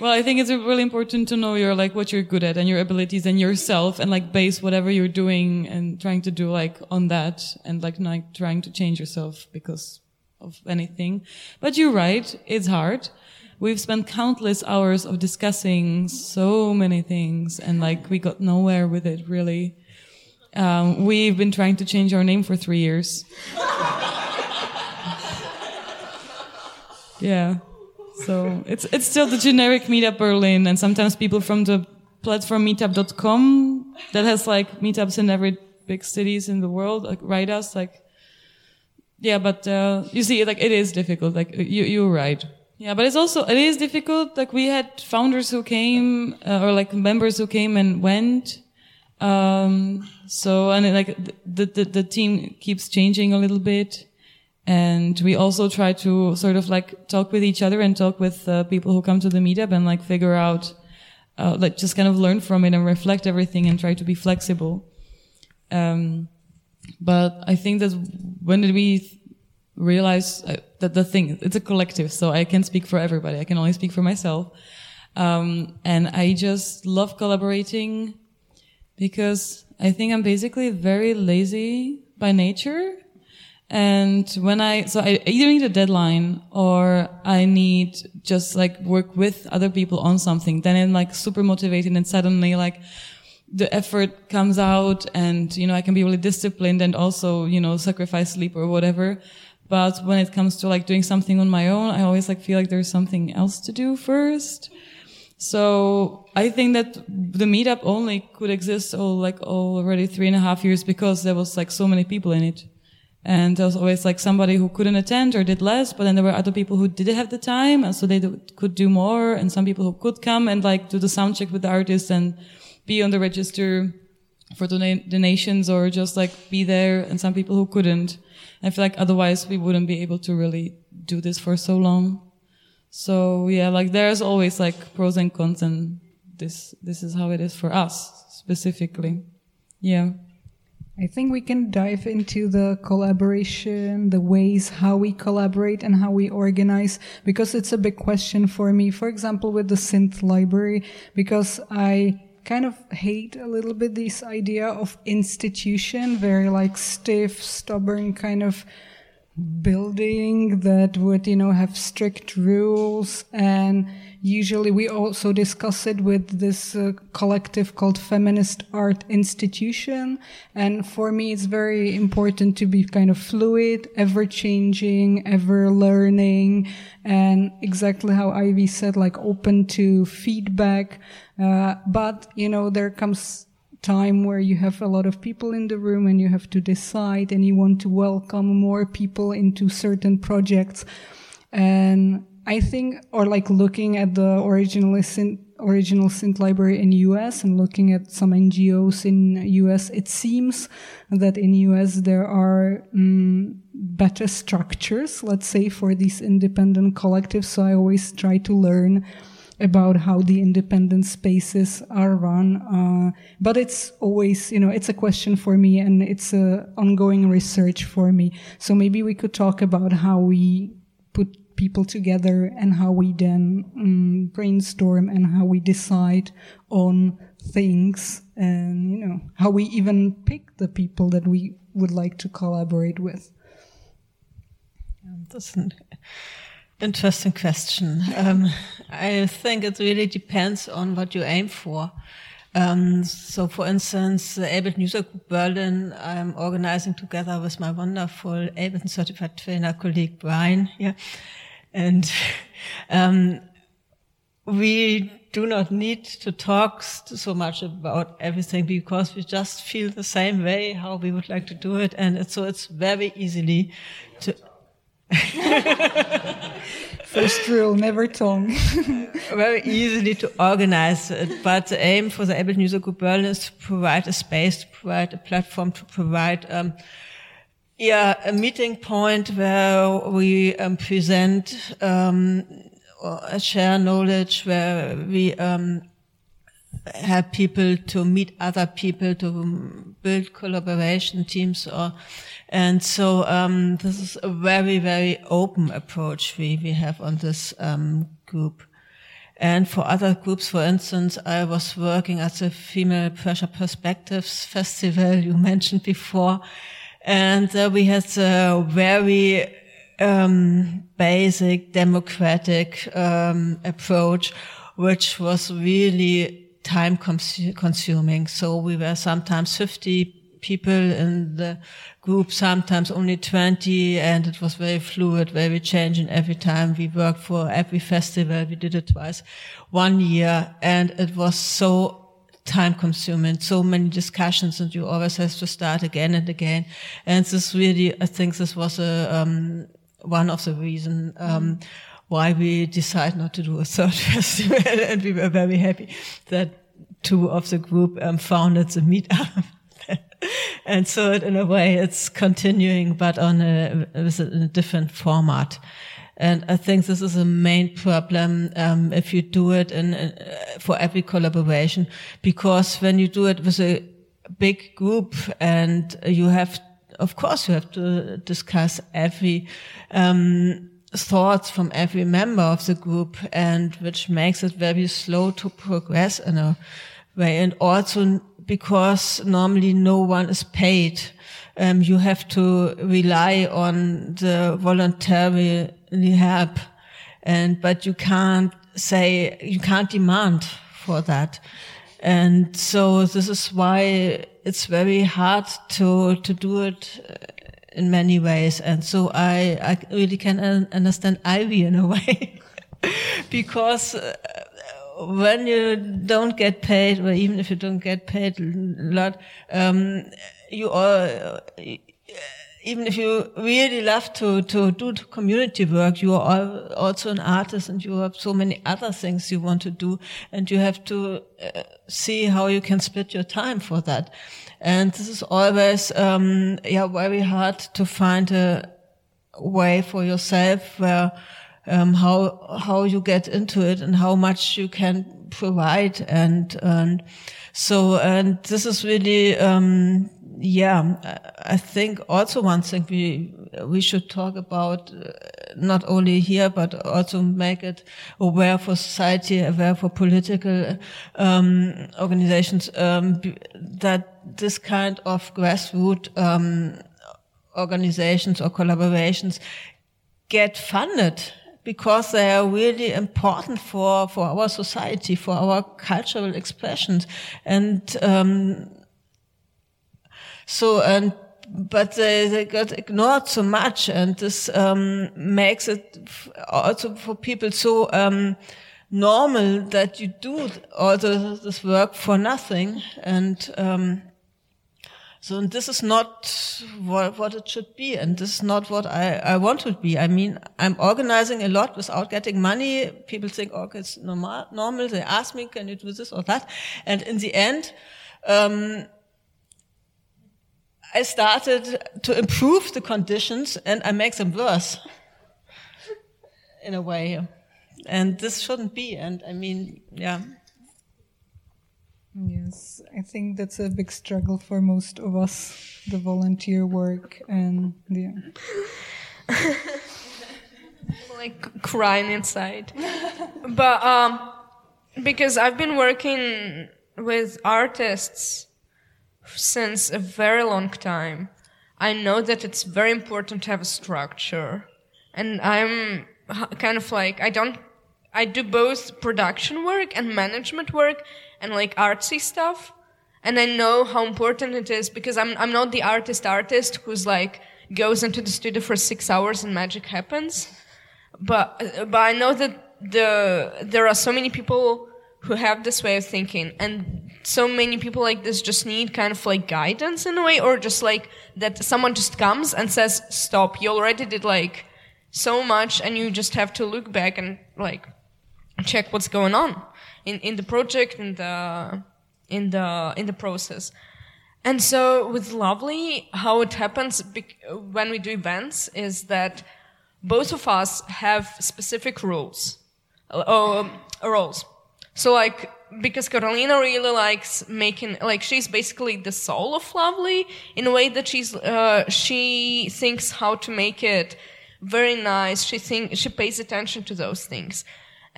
S6: Well, I think it's really important to know your like what you're good at and your abilities and yourself and like base whatever you're doing and trying to do like on that and like not trying to change yourself because of anything. But you're right. It's hard. We've spent countless hours of discussing so many things and like we got nowhere with it really. Um, we've been trying to change our name for three years. Yeah. So it's it's still the generic Meetup Berlin, and sometimes people from the platform Meetup.com that has like meetups in every big cities in the world like write us like. Yeah, but uh, you see, like it is difficult. Like you, you're right. Yeah, but it's also it is difficult. Like we had founders who came uh, or like members who came and went. Um, so and it, like the, the the team keeps changing a little bit, and we also try to sort of like talk with each other and talk with uh, people who come to the meetup and like figure out, uh, like just kind of learn from it and reflect everything and try to be flexible. Um, but I think that when did we realize uh, that the thing it's a collective so i can't speak for everybody. I can only speak for myself. Um, and i just love collaborating because i think i'm basically very lazy by nature and when i so i either need a deadline or i need just like work with other people on something then i'm like super motivated and suddenly like the effort comes out and you know i can be really disciplined and also you know sacrifice sleep or whatever but when it comes to like doing something on my own, I always like feel like there's something else to do first. So I think that the meetup only could exist all like already three and a half years because there was like so many people in it. And there was always like somebody who couldn't attend or did less, but then there were other people who did have the time and so they could do more and some people who could come and like do the sound check with the artist and be on the register for donations or just like be there and some people who couldn't. I feel like otherwise we wouldn't be able to really do this for so long. So yeah, like there's always like pros and cons and this, this is how it is for us specifically. Yeah.
S1: I think we can dive into the collaboration, the ways how we collaborate and how we organize, because it's a big question for me. For example, with the synth library, because I kind of hate a little bit this idea of institution, very like stiff, stubborn kind of building that would, you know, have strict rules. And usually we also discuss it with this uh, collective called Feminist Art Institution. And for me, it's very important to be kind of fluid, ever changing, ever learning, and exactly how Ivy said, like open to feedback. Uh, but, you know, there comes time where you have a lot of people in the room and you have to decide and you want to welcome more people into certain projects. And I think, or like looking at the original synth, original synth library in US and looking at some NGOs in US, it seems that in US there are um, better structures, let's say, for these independent collectives. So I always try to learn about how the independent spaces are run. Uh, but it's always, you know, it's a question for me and it's a ongoing research for me. So maybe we could talk about how we put people together and how we then um, brainstorm and how we decide on things and, you know, how we even pick the people that we would like to collaborate with.
S2: That's an interesting question. Um, I think it really depends on what you aim for. Um, so, for instance, the Ableton User Group Berlin, I'm organizing together with my wonderful Ableton certified trainer colleague Brian here. And um, we do not need to talk so much about everything because we just feel the same way how we would like to do it. And it's, so it's very easily to
S1: First rule, never tongue.
S2: Very easily to organize it, but the aim for the Ableton User Group Berlin is to provide a space, to provide a platform, to provide um, yeah, a meeting point where we um, present, um, share knowledge, where we um, help people to meet other people, to build collaboration teams or and so um, this is a very, very open approach we, we have on this um, group. And for other groups, for instance, I was working at the Female Pressure Perspectives Festival you mentioned before. And uh, we had a very um, basic democratic um, approach, which was really time consuming. So we were sometimes 50 people in the group, sometimes only 20, and it was very fluid, very changing every time. We worked for every festival. We did it twice, one year, and it was so time consuming, so many discussions, and you always have to start again and again. And this really, I think this was a, um, one of the reasons, um, why we decided not to do a third festival, and we were very happy that two of the group um, founded the meetup. and so in a way it's continuing, but on a, with a different format. And I think this is a main problem um, if you do it in, uh, for every collaboration, because when you do it with a big group and you have, of course, you have to discuss every um, thoughts from every member of the group, and which makes it very slow to progress in a way, and also because normally no one is paid. Um, you have to rely on the voluntary help, and but you can't say you can't demand for that, and so this is why it's very hard to to do it uh, in many ways, and so I I really can understand Ivy in a way. Because. Uh, when you don't get paid, or even if you don't get paid a lot, um, you are, even if you really love to, to do community work, you are also an artist and you have so many other things you want to do and you have to uh, see how you can split your time for that. And this is always, um, yeah, very hard to find a way for yourself where, um, how how you get into it and how much you can provide and and so and this is really um, yeah I think also one thing we we should talk about uh, not only here but also make it aware for society aware for political um, organizations um, that this kind of grassroots um, organizations or collaborations get funded because they are really important for, for our society, for our cultural expressions. And, um, so, and, but they, they got ignored so much and this, um, makes it also for people so, um, normal that you do all this work for nothing. And, um, so and this is not what, what, it should be, and this is not what I, I want to be. I mean, I'm organizing a lot without getting money. People think, oh, it's normal. normal. They ask me, can you do this or that? And in the end, um, I started to improve the conditions, and I make them worse in a way. And this shouldn't be. And I mean, yeah.
S1: Yes, I think that's a big struggle for most of us, the volunteer work and yeah.
S3: like crying inside. but um, because I've been working with artists since a very long time, I know that it's very important to have a structure. And I'm kind of like, I don't, I do both production work and management work and like artsy stuff. And I know how important it is because I'm, I'm not the artist artist who's like goes into the studio for six hours and magic happens. But, but I know that the, there are so many people who have this way of thinking and so many people like this just need kind of like guidance in a way or just like that someone just comes and says stop you already did like so much and you just have to look back and like check what's going on in, in the project in the in the in the process. And so with lovely how it happens when we do events is that both of us have specific rules uh, roles. So like because Karolina really likes making like she's basically the soul of lovely in a way that she's uh, she thinks how to make it very nice she think she pays attention to those things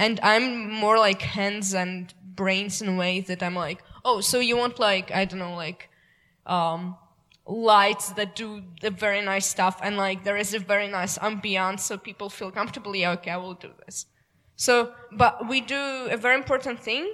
S3: and I'm more like hands and brains in a way that I'm like, oh, so you want like, I don't know, like, um, lights that do the very nice stuff and like there is a very nice ambiance so people feel comfortably, okay, I will do this. So, but we do a very important thing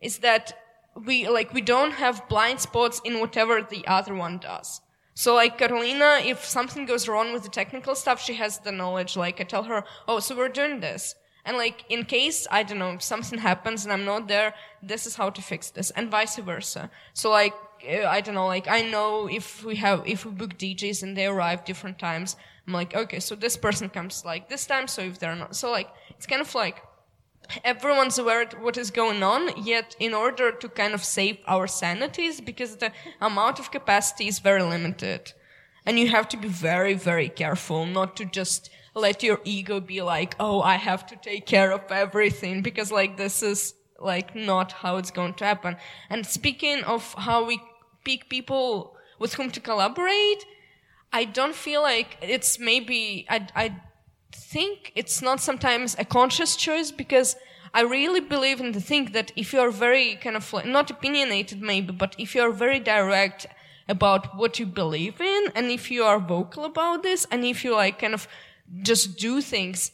S3: is that we like we don't have blind spots in whatever the other one does. So like Karolina, if something goes wrong with the technical stuff, she has the knowledge. Like I tell her, oh, so we're doing this. And like in case, I don't know, if something happens and I'm not there, this is how to fix this and vice versa. So like, uh, I don't know, like I know if we have, if we book DJs and they arrive different times, I'm like, okay, so this person comes like this time, so if they're not, so like, it's kind of like, everyone's aware of what is going on, yet in order to kind of save our sanities, because the amount of capacity is very limited. And you have to be very, very careful not to just let your ego be like, oh, I have to take care of everything, because like this is like not how it's going to happen. And speaking of how we pick people with whom to collaborate, I don't feel like it's maybe, I, I think it's not sometimes a conscious choice because I really believe in the thing that if you are very kind of like, not opinionated maybe, but if you are very direct about what you believe in and if you are vocal about this and if you like kind of just do things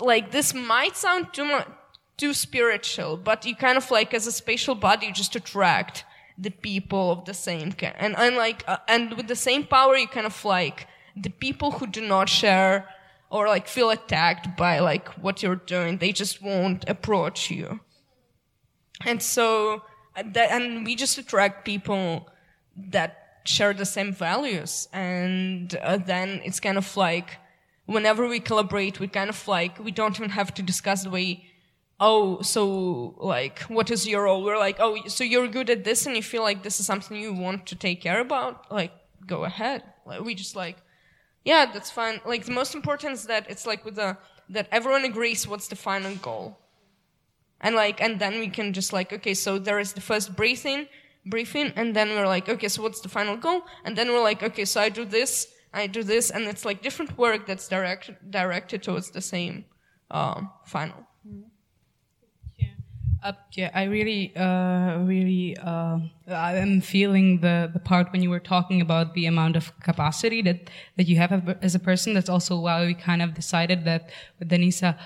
S3: like this might sound too much too spiritual, but you kind of like as a spatial body you just attract the people of the same and, and like uh, and with the same power you kind of like the people who do not share or like feel attacked by like what you're doing. They just won't approach you. And so, that, and we just attract people that share the same values. And uh, then it's kind of like, whenever we collaborate, we kind of like, we don't even have to discuss the way, oh, so like, what is your role? We're like, oh, so you're good at this and you feel like this is something you want to take care about? Like, go ahead. Like, we just like, yeah, that's fine. Like the most important is that it's like with the that everyone agrees what's the final goal. And like and then we can just like, okay, so there is the first briefing briefing and then we're like, okay, so what's the final goal? And then we're like, okay, so I do this, I do this, and it's like different work that's direct, directed towards the same uh, final.
S4: Uh, yeah, I really, uh, really, uh, I am feeling the, the part when you were talking about the amount of capacity that, that you have as a person. That's also why we kind of decided that with Denisa,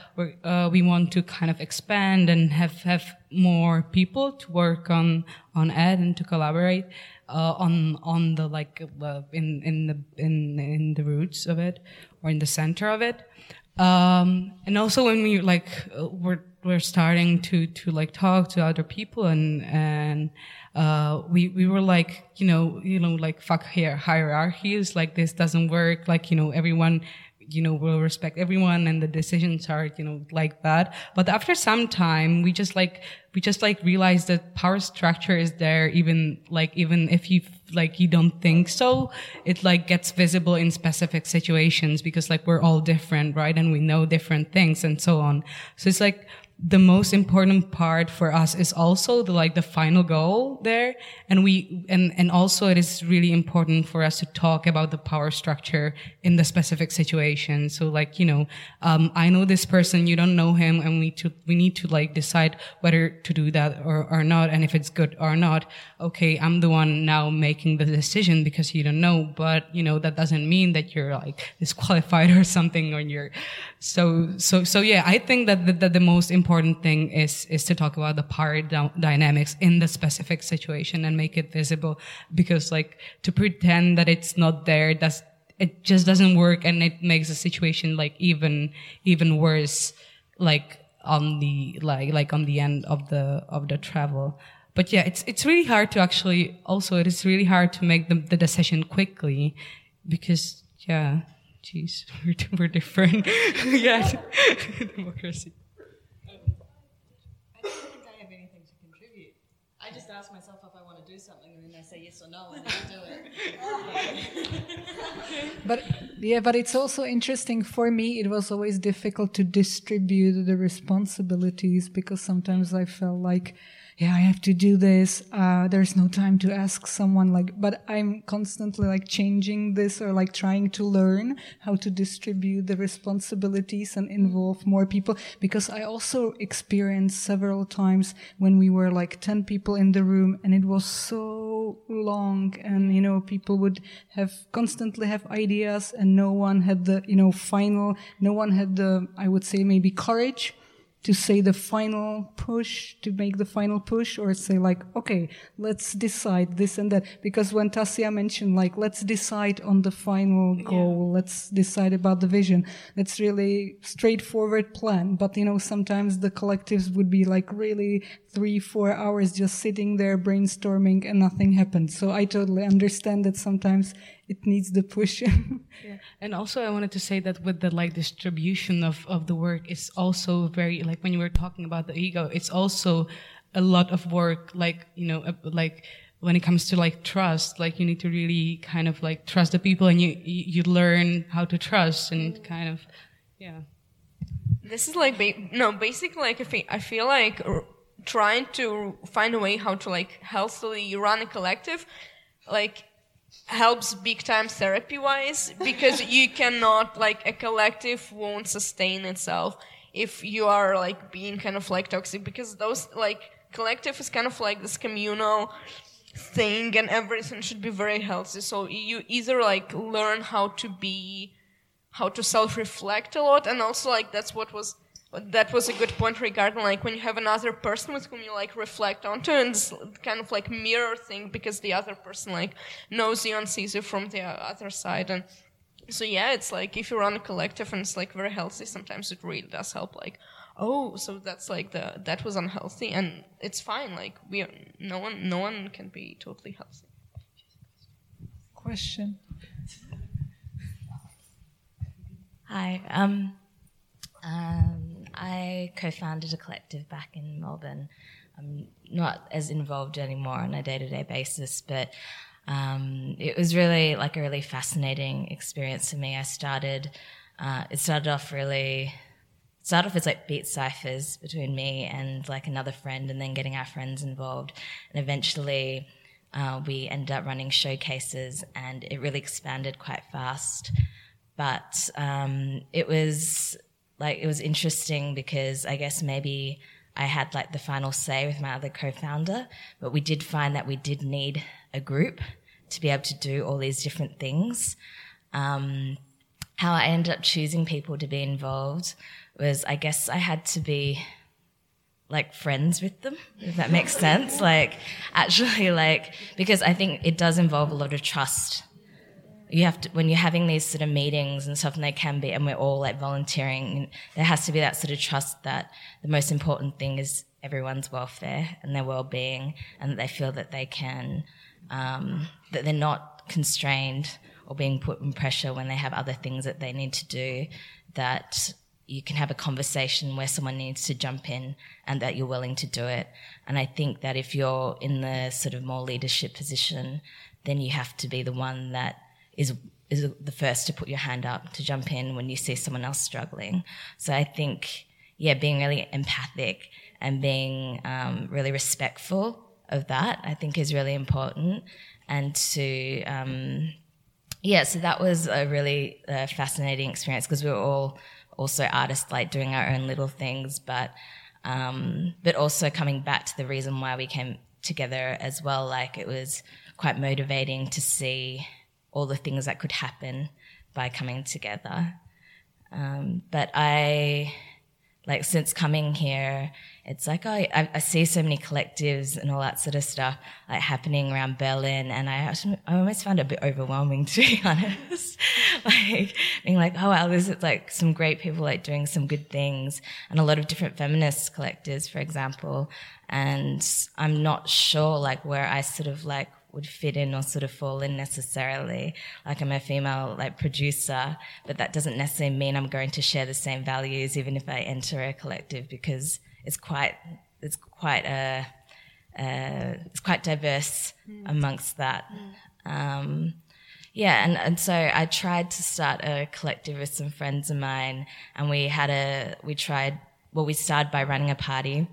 S4: uh, we want to kind of expand and have, have more people to work on, on ed and to collaborate, uh, on, on the, like, uh, in, in the, in, in the roots of it or in the center of it. Um, and also when we, like, we're, we're starting to to like talk to other people and and uh, we we were like you know you know like fuck here hierarchies like this doesn't work. Like you know everyone you know will respect everyone and the decisions are you know like that. But after some time we just like we just like realized that power structure is there even like even if you like you don't think so it like gets visible in specific situations because like we're all different right? And we know different things and so on. So it's like the most important part for us is also the like the final goal there. And we and and also it is really important for us to talk about the power structure in the specific situation. So like you know um, i know this person you don't know him and we to we need to like decide whether to do that or or not. And if it's good or not okay i'm the one now making the decision because you don't know. But you know that doesn't mean that you're like disqualified or something or you're so so so yeah i think that the, that the most important important thing is is to talk about the power dynamics in the specific situation and make it visible because like to pretend that it's not there does it just doesn't work and it makes the situation like even even worse like on the like like on the end of the of the travel. But yeah it's it's really hard to actually also it is really hard to make the, the decision quickly because yeah jeez we're, we're different. Yeah. Democracy
S5: ask myself if I want to do something, and
S1: but yeah, but it's also interesting for me. It was always difficult to distribute the responsibilities because sometimes I felt like yeah, I have to do this. Uh, there's no time to ask someone like, but I'm constantly like changing this or like trying to learn how to distribute the responsibilities and involve more people because I also experienced several times when we were like 10 people in the room and it was so long and, you know, people would have constantly have ideas and no one had the, you know, final, no one had the, I would say maybe courage to say the final push, to make the final push, or say like, okay, let's decide this and that. Because when Tasia mentioned like, let's decide on the final goal, yeah. let's decide about the vision. That's really straightforward plan. But you know, sometimes the collectives would be like really three, four hours just sitting there brainstorming and nothing happens. So I totally understand that sometimes it needs the push.
S4: yeah. And also I wanted to say that with the like distribution of, of the work, it's also very, like when you were talking about the ego, it's also a lot of work, like, you know, like, when it comes to like trust, like you need to really kind of like trust the people and you, you learn how to trust and mm. kind of, yeah.
S3: This is like, ba- no, basically like I feel, I feel like trying to find a way how to like healthily run a collective, like helps big time therapy wise because you cannot like a collective won't sustain itself if you are like being kind of like toxic because those like collective is kind of like this communal thing and everything should be very healthy. So you either like learn how to be how to self reflect a lot and also like that's what was that was a good point regarding like when you have another person with whom you like reflect onto and kind of like mirror thing because the other person like knows you and sees you from the other side. And so yeah it's like if you run a collective and it's like very healthy sometimes it really does help like oh so that's like the that was unhealthy and it's fine like we are, no one no one can be totally healthy.
S8: Question.
S9: Hi um um I co-founded a collective back in Melbourne. I'm not as involved anymore on a day-to-day basis, but um, it was really like a really fascinating experience for me. I started, uh, it started off really, started off as like beat ciphers between me and like another friend, and then getting our friends involved, and eventually. Uh, we ended up running showcases and it really expanded quite fast. But um, it was like it was interesting because I guess maybe I had like the final say with my other co-founder, but we did find that we did need a group to be able to do all these different things. Um, how I ended up choosing people to be involved was I guess I had to be like friends with them, if that makes sense. Like actually like, because I think it does involve a lot of trust you have to when you're having these sort of meetings and stuff and they can be and we're all like volunteering there has to be that sort of trust that the most important thing is everyone's welfare and their well-being and that they feel that they can um, that they're not constrained or being put in pressure when they have other things that they need to do that you can have a conversation where someone needs to jump in and that you're willing to do it. And i think that if you're in the sort of more leadership position then you have to be the one that is is the first to put your hand up to jump in when you see someone else struggling. So I think, yeah, being really empathic and being um, really respectful of that, I think is really important. And to, um, yeah, so that was a really uh, fascinating experience because we were all also artists, like doing our own little things, but um, but also coming back to the reason why we came together as well. Like it was quite motivating to see all the things that could happen by coming together. Um, but I, like, since coming here, it's like, oh, I, I, see so many collectives and all that sort of stuff, like, happening around Berlin. And I, actually, I almost found it a bit overwhelming, to be honest. like, being like, oh, wow, there's, like, some great people, like, doing some good things. And a lot of different feminist collectives, for example. And I'm not sure, like, where I sort of, like, would fit in or sort of fall in necessarily. Like I'm a female like producer, but that doesn't necessarily mean I'm going to share the same values even if I enter a collective because it's quite it's quite a uh, it's quite diverse mm. amongst that. Mm. Um, yeah, and, and so I tried to start a collective with some friends of mine, and we had a we tried well we started by running a party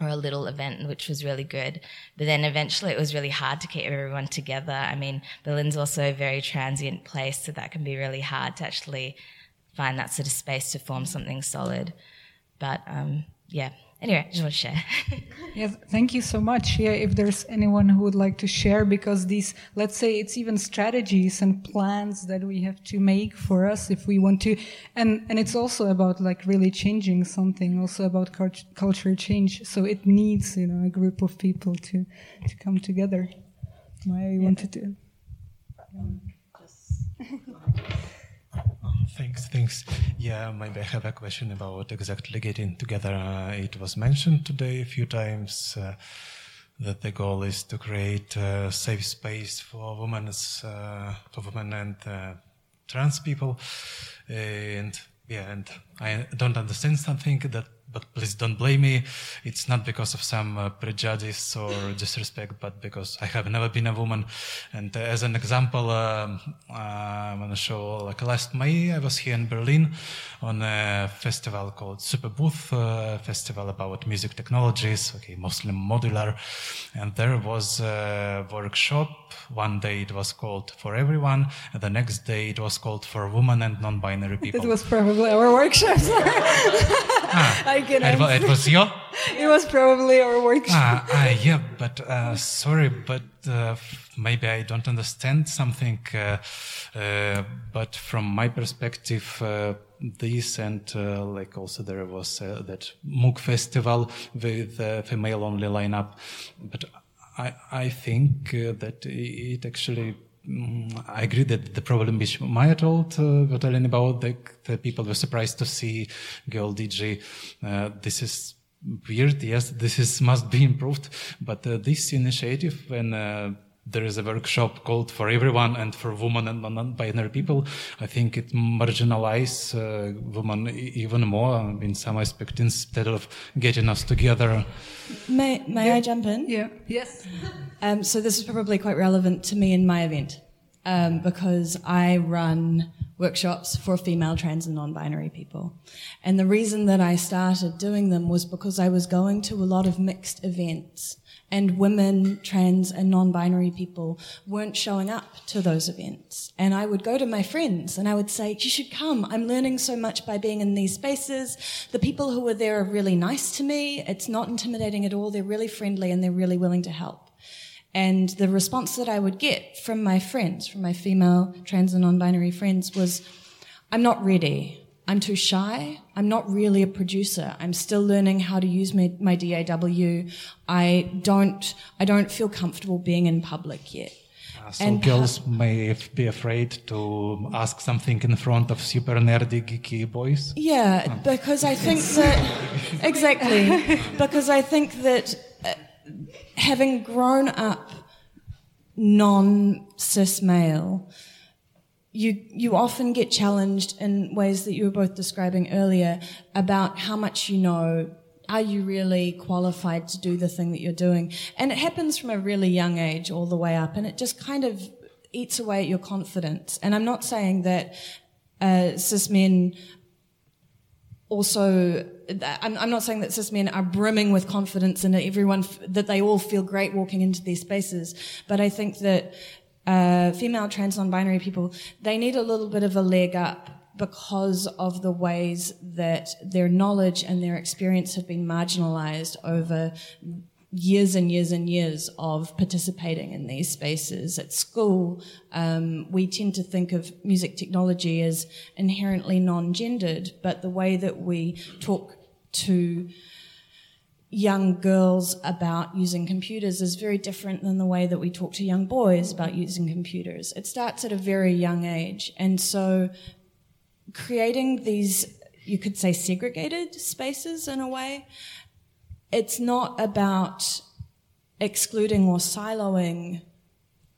S9: or a little event, which was really good. But then eventually it was really hard to keep everyone together. I mean, Berlin's also a very transient place, so that can be really hard to actually find that sort of space to form something solid. But um, yeah, anyway, I just want to share.
S1: Yeah, thank you so much. Yeah, if there's anyone who would like to share, because these, let's say it's even strategies and plans that we have to make for us if we want to, and, and it's also about like really changing something, also about cult- culture change. So it needs, you know, a group of people to, to come together. Maya, you wanted to?
S8: Um, Thanks, thanks. Yeah, maybe I have a question about exactly getting together. Uh, it was mentioned today a few times uh, that the goal is to create a safe space for women, uh, for women and uh, trans people. And yeah, and I don't understand something that but please don't blame me. It's not because of some uh, prejudice or disrespect, but because I have never been a woman. And uh, as an example, um, uh, I'm going to show like last May, I was here in Berlin on a festival called Superbooth, uh, festival about music technologies, okay, mostly modular. And there was a workshop. One day it was called for everyone, and the next day it was called for women and non-binary people.
S1: It was probably our workshop.
S8: ah, It, wa- it was your?
S1: It was probably our workshop.
S8: Ah, ah, yeah, but uh, sorry, but uh, maybe I don't understand something. Uh, uh, but from my perspective, uh, this and uh, like also there was uh, that MOOC festival with uh, female only lineup. But I I think that it actually. Mm, I agree that the problem which Maya told uh, Katalin about, the, the people were surprised to see girl DJ. Uh, this is weird. Yes, this is must be improved. But uh, this initiative, when uh, there is a workshop called for everyone and for women and non-binary people, I think it marginalizes uh, women even more in some aspect instead of getting us together.
S5: May, may I jump in?
S1: Yeah. Yes.
S5: Um, so this is probably quite relevant to me in my event um, because I run workshops for female, trans, and non-binary people, and the reason that I started doing them was because I was going to a lot of mixed events. And women, trans, and non-binary people weren't showing up to those events. And I would go to my friends and I would say, you should come. I'm learning so much by being in these spaces. The people who are there are really nice to me. It's not intimidating at all. They're really friendly and they're really willing to help. And the response that I would get from my friends, from my female, trans, and non-binary friends was, I'm not ready. I'm too shy. I'm not really a producer. I'm still learning how to use my, my DAW. I don't, I don't feel comfortable being in public yet.
S8: Uh, so
S5: And
S8: girls may f- be afraid to ask something in front of super nerdy, geeky boys.
S5: Yeah, because I think that exactly because I think that uh, having grown up non cis male, you you often get challenged in ways that you were both describing earlier about how much you know. Are you really qualified to do the thing that you're doing? And it happens from a really young age all the way up, and it just kind of eats away at your confidence. And I'm not saying that uh, cis men also I'm, I'm not saying that cis men are brimming with confidence and that everyone that they all feel great walking into these spaces but i think that uh, female trans non-binary people they need a little bit of a leg up because of the ways that their knowledge and their experience have been marginalized over years and years and years of participating in these spaces. At school, um, we tend to think of music technology as inherently non-gendered, but the way that we talk to young girls about using computers is very different than the way that we talk to young boys about using computers. It starts at a very young age. And so creating these, you could say segregated spaces in a way, it's not about excluding or siloing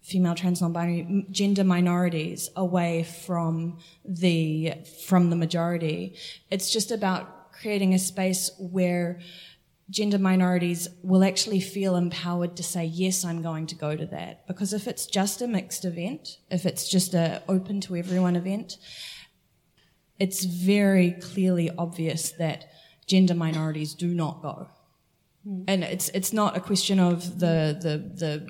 S5: female trans non-binary gender minorities away from the from the majority it's just about creating a space where gender minorities will actually feel empowered to say yes i'm going to go to that. Because if it's just a mixed event if it's just a open to everyone event it's very clearly obvious that gender minorities do not go. Hmm. And it's it's not a question of the the the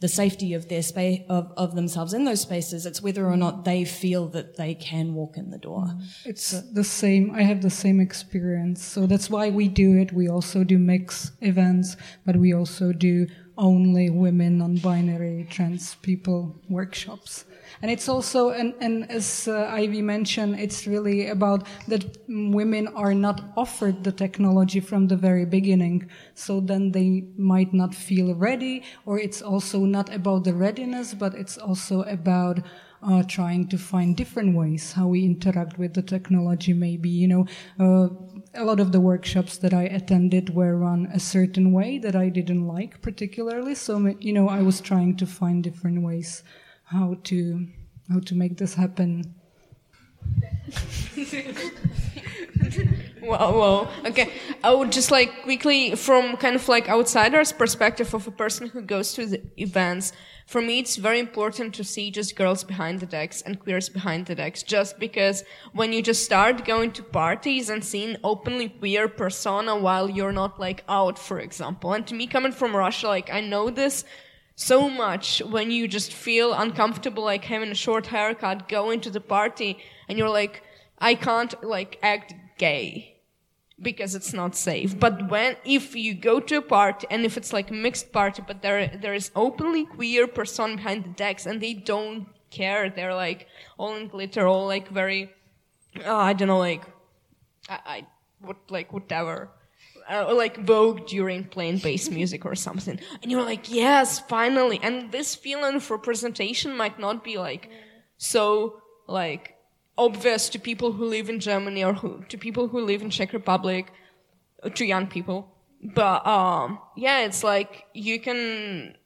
S5: the safety of their space of, of themselves in those spaces. It's whether or not they feel that they can walk in the door. Mm.
S1: It's the same. I have the same experience. So that's why we do it. We also do mix events, but we also do only women, non-binary, trans people workshops. And it's also, and, and as uh, Ivy mentioned, it's really about that women are not offered the technology from the very beginning. So then they might not feel ready, or it's also not about the readiness, but it's also about uh, trying to find different ways how we interact with the technology. Maybe, you know, uh, a lot of the workshops that I attended were run a certain way that I didn't like particularly. So, you know, I was trying to find different ways how to how to make this happen.
S3: Well, well, okay. I would just like quickly, from kind of like outsider's perspective of a person who goes to the events, for me it's very important to see just girls behind the decks and queers behind the decks, just because when you just start going to parties and seeing openly queer persona while you're not like out, for example, and to me coming from Russia, like I know this so much when you just feel uncomfortable, like having a short haircut, go into the party, and you're like, I can't like act gay because it's not safe. But when if you go to a party and if it's like a mixed party, but there there is openly queer person behind the decks and they don't care, they're like all in glitter, all like very, uh, I don't know, like I, I what like whatever. Uh, like Vogue during playing bass music or something, and you're like, yes, finally. And this feeling for presentation might not be like so like obvious to people who live in Germany or who, to people who live in Czech Republic, uh, to young people. But um, yeah, it's like you can.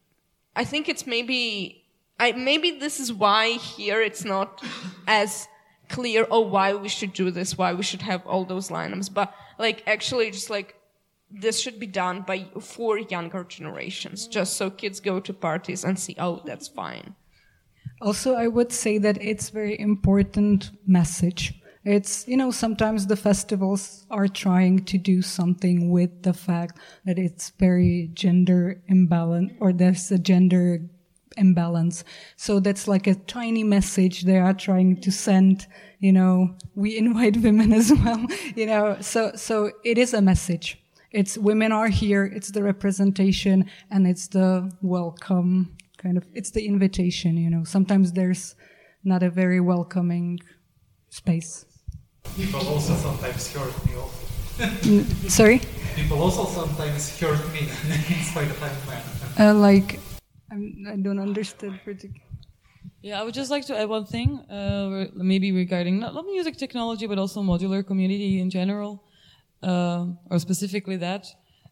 S3: I think it's maybe. I maybe this is why here it's not as clear. Oh, why we should do this? Why we should have all those lineups? But like actually, just like this should be done by for younger generations, just so kids go to parties and see. Oh, that's fine.
S1: Also, I would say that it's very important message. It's, you know, sometimes the festivals are trying to do something with the fact that it's very gender imbalance or there's a gender imbalance. So that's like a tiny message they are trying to send, you know, we invite women as well, you know, so, so it is a message. It's women are here. It's the representation and it's the welcome kind of it's the invitation you know sometimes there's not a very welcoming space
S10: people also sometimes hurt me
S1: also. sorry
S10: people also sometimes hurt me in spite of i'm man
S1: uh, like I'm, i do not understand particularly
S6: yeah, I would just like to add one thing, uh, maybe regarding not, not music technology, but also modular community in general, uh, or specifically that.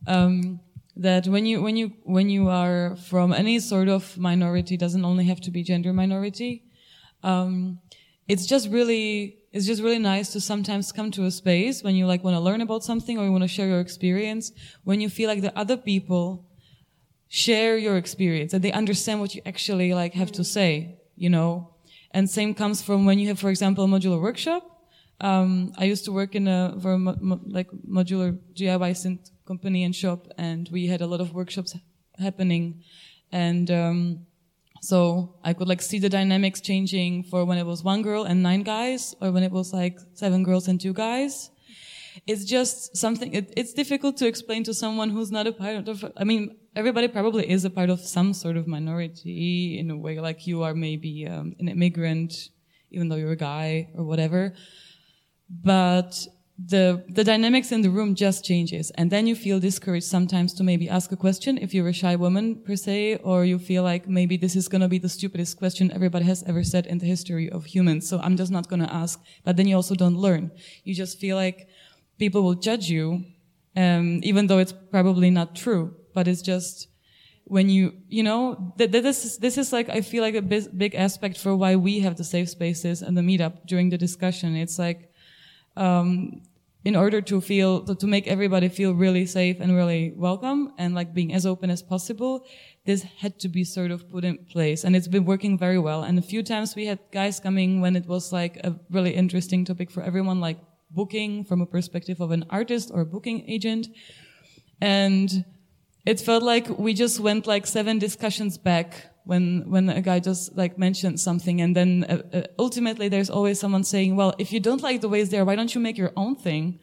S6: Um, that when you when you when you are from any sort of minority doesn't only have to be gender minority um, it's just really it's just really nice to sometimes come to a space when you like want to learn about something or you want to share your experience when you feel like the other people share your experience and they understand what you actually like have to say you know and same comes from when you have for example a modular workshop um, I used to work in a a mo- mo- like modular DIY synth company and shop, and we had a lot of workshops happening, and um, so I could like see the dynamics changing for when it was one girl and nine guys, or when it was like seven girls and two guys. It's just something. It, it's difficult to explain to someone who's not a part of. I mean, everybody probably is a part of some sort of minority in a way, like you are maybe um, an immigrant, even though you're a guy or whatever. But the the dynamics in the room just changes. And then you feel discouraged sometimes to maybe ask a question if you're a shy woman per se or you feel like maybe this is going to be the stupidest question everybody has ever said in the history of humans. So i'm just not going to ask but then you also don't learn. You just feel like people will judge you um, even though it's probably not true but it's just when you you know th- th- this is this is like i feel like a big, big aspect for why we have the safe spaces and the meetup during the discussion. It's like um, in order to feel to, to make everybody feel really safe and really welcome and like being as open as possible this had to be sort of put in place. And it's been working very well. And a few times we had guys coming when it was like a really interesting topic for everyone like booking from a perspective of an artist or a booking agent. And it felt like we just went like seven discussions back when when a guy just like mentioned something and then uh, uh, ultimately there's always someone saying well if you don't like the ways there why don't you make your own thing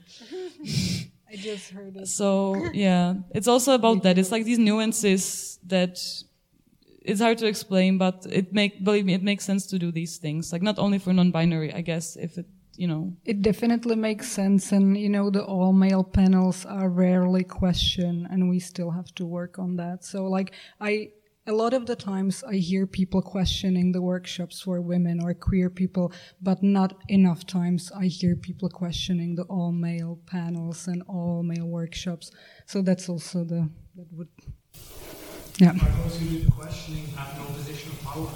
S1: I just heard it.
S6: so yeah it's also about that it's like these nuances that it's hard to explain but it make believe me it makes sense to do these things like not only for non-binary i guess if it you know
S1: It definitely makes sense, and you know the all male panels are rarely questioned, and we still have to work on that. So, like, I a lot of the times I hear people questioning the workshops for women or queer people, but not enough times I hear people questioning the all male panels and all male workshops. So that's also the that would yeah.
S10: But those who do the questioning have no position of power.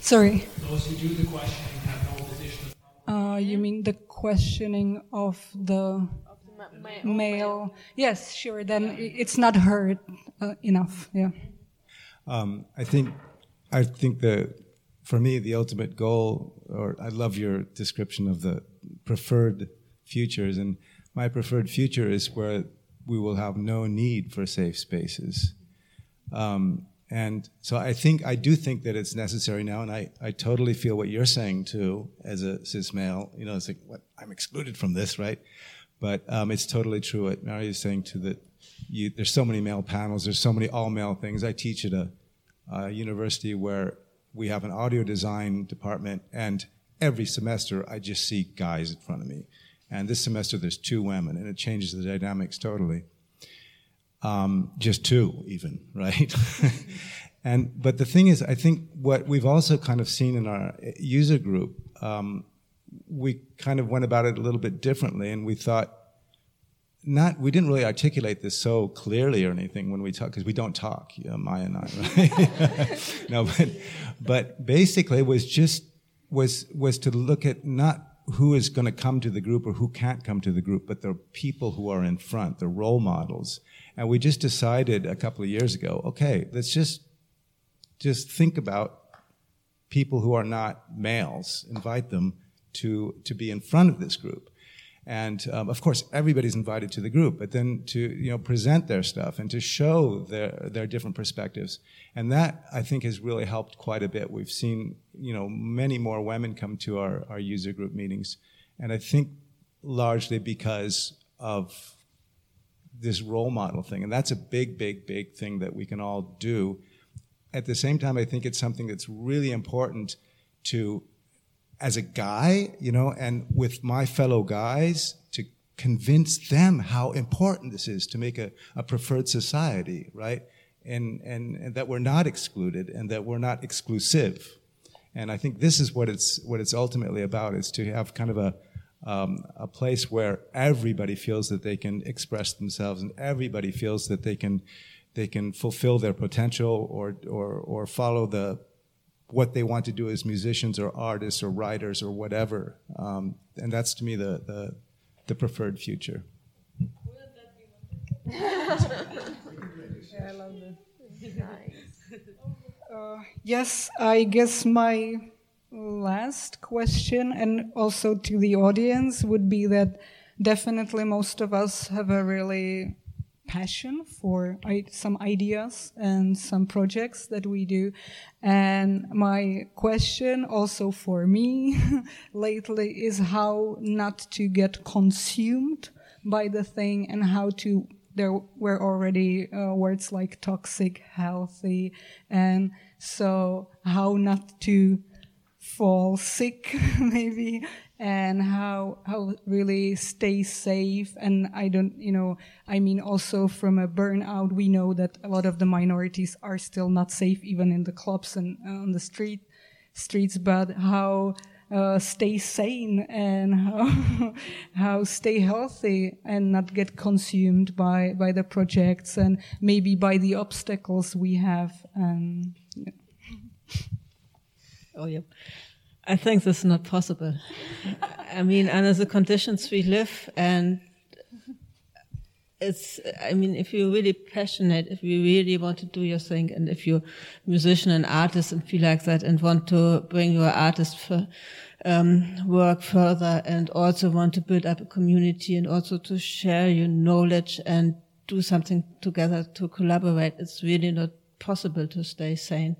S1: Sorry.
S10: Those who do the questioning have no position of power.
S1: Uh, you mean the questioning of the male? Yes, sure. Then i- it's not heard uh, enough. Yeah.
S11: Um, I think, I think the, for me, the ultimate goal, or I love your description of the preferred futures, and my preferred future is where we will have no need for safe spaces. Um, and so I think, I do think that it's necessary now, and I, I totally feel what you're saying too, as a cis male. You know, it's like, what, I'm excluded from this, right? But um, it's totally true what Mary is saying too, that you, there's so many male panels, there's so many all male things. I teach at a, a university where we have an audio design department, and every semester I just see guys in front of me. And this semester there's two women, and it changes the dynamics totally um, just two even right and but the thing is i think what we've also kind of seen in our user group um, we kind of went about it a little bit differently and we thought not we didn't really articulate this so clearly or anything when we talk because we don't talk you know, maya and i right no but but basically was just was was to look at not who is going to come to the group or who can't come to the group but the people who are in front the role models and we just decided a couple of years ago, okay, let's just just think about people who are not males, invite them to to be in front of this group. And um, of course, everybody's invited to the group, but then to you know present their stuff and to show their their different perspectives, and that I think has really helped quite a bit. We've seen you know many more women come to our our user group meetings, and I think largely because of this role model thing. And that's a big, big, big thing that we can all do. At the same time, I think it's something that's really important to, as a guy, you know, and with my fellow guys, to convince them how important this is to make a, a preferred society, right? And, and, and that we're not excluded and that we're not exclusive. And I think this is what it's, what it's ultimately about, is to have kind of a, um, a place where everybody feels that they can express themselves and everybody feels that they can they can fulfill their potential or or or follow the what they want to do as musicians or artists or writers or whatever. Um, and that's to me the the, the preferred future.
S1: Yeah, I love that. Uh, yes, I guess my last question, and also to the audience, would be that definitely most of us have a really passion for some ideas and some projects that we do. And my question also for me lately is how not to get consumed by the thing and how to there were already uh, words like toxic, healthy, and so how not to fall sick maybe and how how really stay safe and i don't you know i mean also from a burnout we know that a lot of the minorities are still not safe even in the clubs and uh, on the street streets but how uh, stay sane and how, how stay healthy and not get consumed by, by the projects and maybe by the obstacles we have. And yeah.
S2: Oh, yep. I think this is not possible. I mean, under the conditions we live, and it's, I mean, if you're really passionate, if you really want to do your thing, and if you're a musician and artist and feel like that and want to bring your artist for, um, work further and also want to build up a community and also to share your knowledge and do something together to collaborate, it's really not possible to stay sane.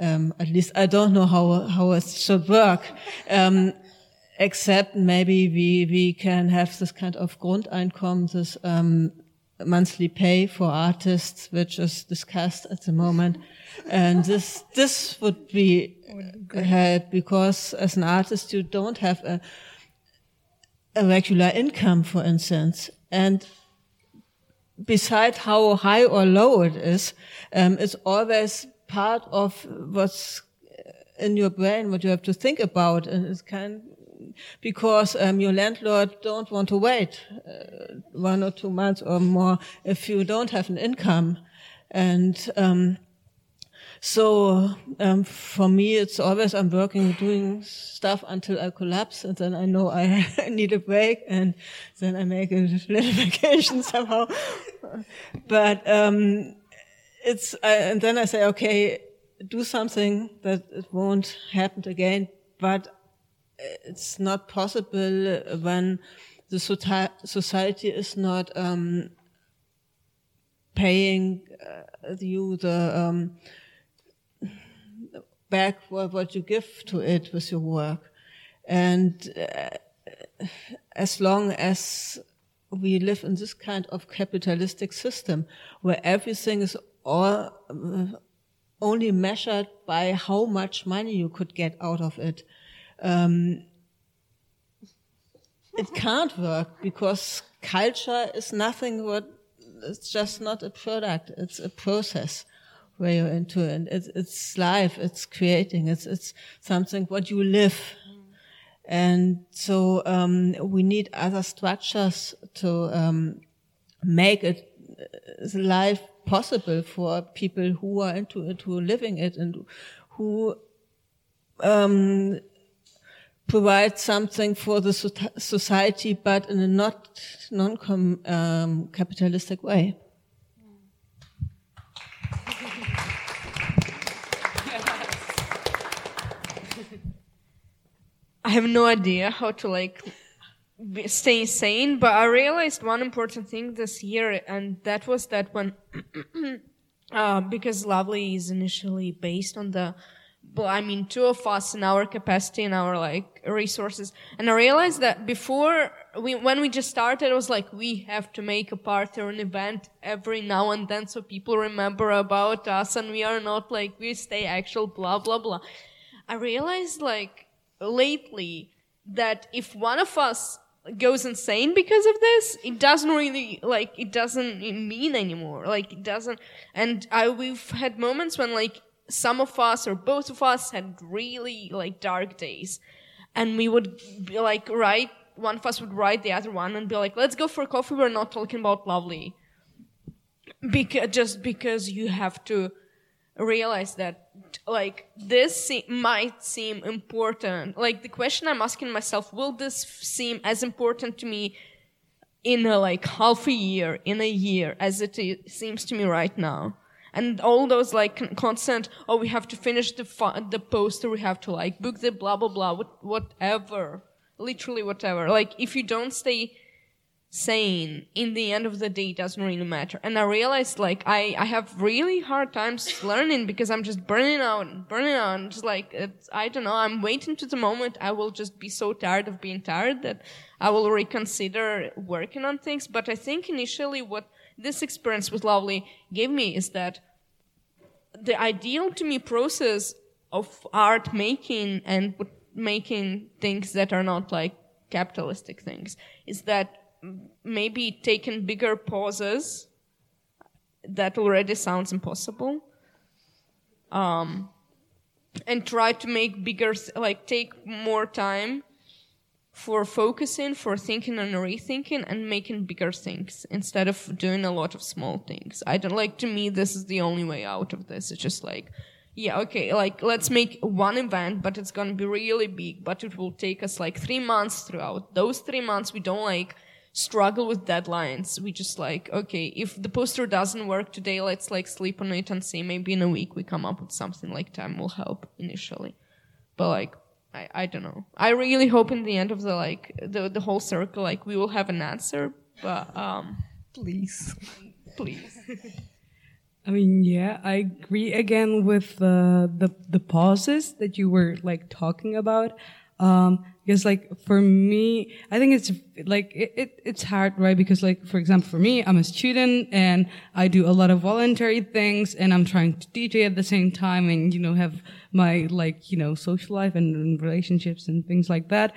S2: Um, at least I don't know how how it should work. Um, except maybe we we can have this kind of Grundeinkommen, this um, monthly pay for artists, which is discussed at the moment, and this this would be help because as an artist you don't have a a regular income, for instance, and beside how high or low it is, um, it's always part of what's in your brain, what you have to think about, and it's kind because um, your landlord don't want to wait uh, one or two months or more if you don't have an income, and um, so um, for me, it's always I'm working, doing stuff until I collapse, and then I know I need a break, and then I make a little vacation somehow. but um, it's I, and then I say, okay, do something that it won't happen again. But it's not possible when the society is not um, paying uh, you the um, back what, what you give to it with your work. And uh, as long as we live in this kind of capitalistic system where everything is all, uh, only measured by how much money you could get out of it, um, it can't work because culture is nothing what it's just not a product it's a process where you're into it. It's, it's life, it's creating, it's, it's something what you live. And so, um, we need other structures to, um, make it uh, life possible for people who are into it, who are living it and who, um, provide something for the society, but in a not non-capitalistic um, way.
S3: I have no idea how to like stay sane, but I realized one important thing this year, and that was that when, uh, because Lovely is initially based on the, I mean, two of us in our capacity and our like resources, and I realized that before we, when we just started, it was like we have to make a party or an event every now and then so people remember about us, and we are not like we stay actual blah blah blah. I realized like lately that if one of us goes insane because of this, it doesn't really like it doesn't mean anymore. Like it doesn't. And I we've had moments when like some of us or both of us had really like dark days, and we would be like write one of us would write the other one and be like, "Let's go for coffee. We're not talking about lovely." Because just because you have to realize that like this se- might seem important. Like the question i'm asking myself will this seem as important to me in a like half a year in a year as it seems to me right now? And all those like constant oh we have to finish the fu- the poster we have to like book the blah blah blah whatever. Literally whatever. Like if you don't stay saying in the end of the day doesn't really matter. And i realized like i i have really hard times learning because i'm just burning out burning out. Just like i don't know. I'm waiting to the moment i will just be so tired of being tired that i will reconsider working on things. But i think initially what this experience with lovely gave me is that the ideal to me process of art making and making things that are not like capitalistic things is that maybe taken bigger pauses. That already sounds impossible. Um, and try to make bigger, like take more time for focusing, for thinking and rethinking and making bigger things instead of doing a lot of small things. I don't like, to me, this is the only way out of this. It's just like, yeah, okay, like let's make one event, but it's gonna be really big, but it will take us like three months throughout. Those three months, we don't like struggle with deadlines. We just like, okay, if the poster doesn't work today, let's like sleep on it and see maybe in a week we come up with something like time will help initially. But like, I, I don't know. I really hope in the end of the like, the, the whole circle, like we will have an answer, but, um,
S1: Please.
S4: Please. I mean, yeah, I agree again with uh, the the pauses that you were like talking about. Um, because like for me, I think it's like it, it, it's hard, right? Because like for example, for me, I'm a student and I do a lot of voluntary things, and I'm trying to DJ at the same time, and you know have my like you know social life and, and relationships and things like that,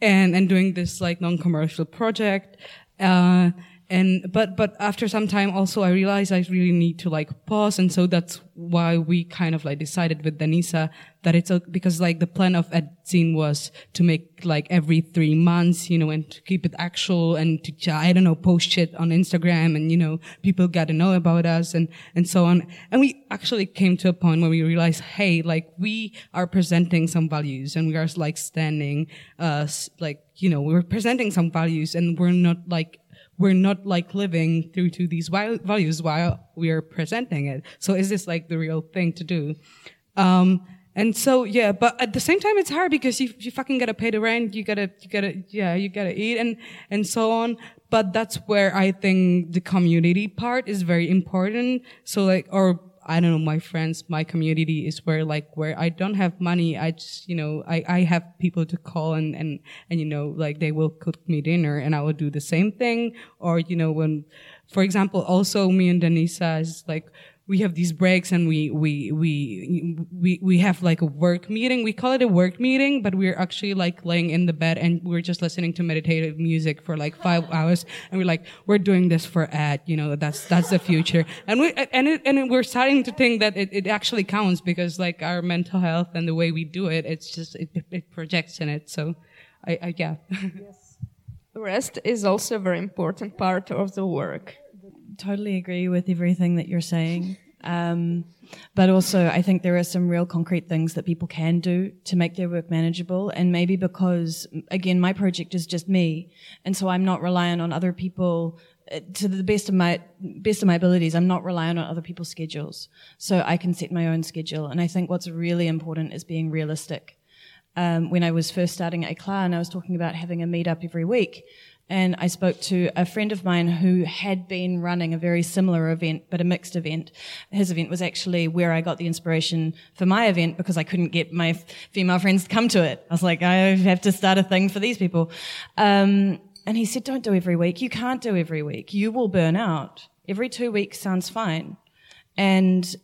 S4: and and doing this like non-commercial project. Uh, and but but after some time also i realized i really need to like pause. And so that's why we kind of like decided with denisa that it's a, because like the plan of edzine was to make like every three months you know and to keep it actual and to i don't know post shit on instagram and you know people got to know about us and and so on. And we actually came to a point where we realized hey like we are presenting some values and we are like standing uh like you know we're presenting some values and we're not like we're not like living through to these values while we are presenting it. So is this like the real thing to do? Um, and so yeah, but at the same time, it's hard because you you fucking gotta pay the rent, you gotta you gotta yeah, you gotta eat and and so on. But that's where I think the community part is very important. So like, or I don't know, my friends, my community is where like where I don't have money. I just, you know, I, I have people to call and, and, and, you know, like they will cook me dinner and I will do the same thing. Or, you know, when, for example, also me and Denisa is like, we have these breaks and we, we, we, we, we have like a work meeting. We call it a work meeting, but we're actually like laying in the bed and we're just listening to meditative music for like five hours. And we're like, we're doing this for ad, you know, that's, that's the future. And we, and it, and we're starting to think that it, it actually counts because like our mental health and the way we do it, it's just, it, it projects in it. So I, I yeah. yes.
S3: Rest is also a very important part of the work
S5: totally agree with everything that you're saying. Um, but also, I think there are some real concrete things that people can do to make their work manageable. And maybe because, again, my project is just me. And so I'm not reliant on other people uh, to the best of my best of my abilities i'm not reliant on other people's schedules so i can set my own schedule and i think what's really important is being realistic um, when i was first starting at Eclat and i was talking about having a meetup every week and I spoke to a friend of mine who had been running a very similar event, but a mixed event. His event was actually where I got the inspiration for my event because I couldn't get my female friends to come to it. I was like, I have to start a thing for these people. Um, and he said, don't do every week. You can't do every week. You will burn out. Every two weeks sounds fine. And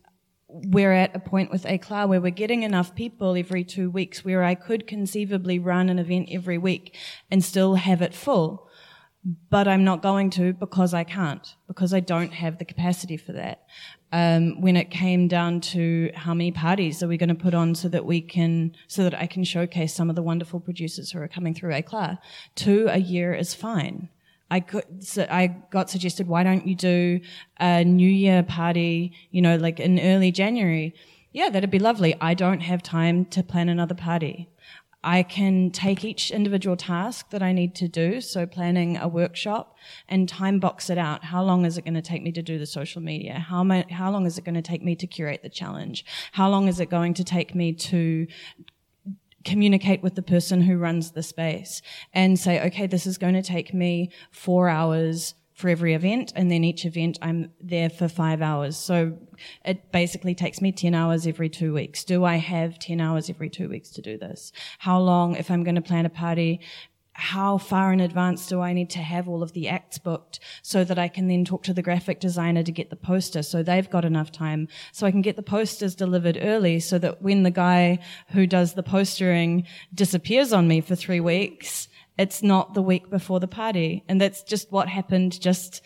S5: we're at a point with Eclat where we're getting enough people every two weeks where I could conceivably run an event every week and still have it full but I'm not going to because I can't, because I don't have the capacity for that. Um, when it came down to how many parties are we going to put on so that we can, so that I can showcase some of the wonderful producers who are coming through Eclat, two a year is fine. I could, so I got suggested, why don't you do a New Year party, you know, like in early January? Yeah, that'd be lovely. I don't have time to plan another party. I can take each individual task that I need to do, so planning a workshop, and time box it out. How long is it going to take me to do the social media? How, ma- how long is it going to take me to curate the challenge? How long is it going to take me to communicate with the person who runs the space and say, okay, this is going to take me four hours for every event, and then each event I'm there for five hours. So it basically takes me 10 hours every two weeks. Do I have 10 hours every two weeks to do this? How long, if I'm going to plan a party, how far in advance do I need to have all of the acts booked so that I can then talk to the graphic designer to get the poster so they've got enough time so I can get the posters delivered early so that when the guy who does the postering disappears on me for three weeks, it's not the week before the party. And that's just what happened just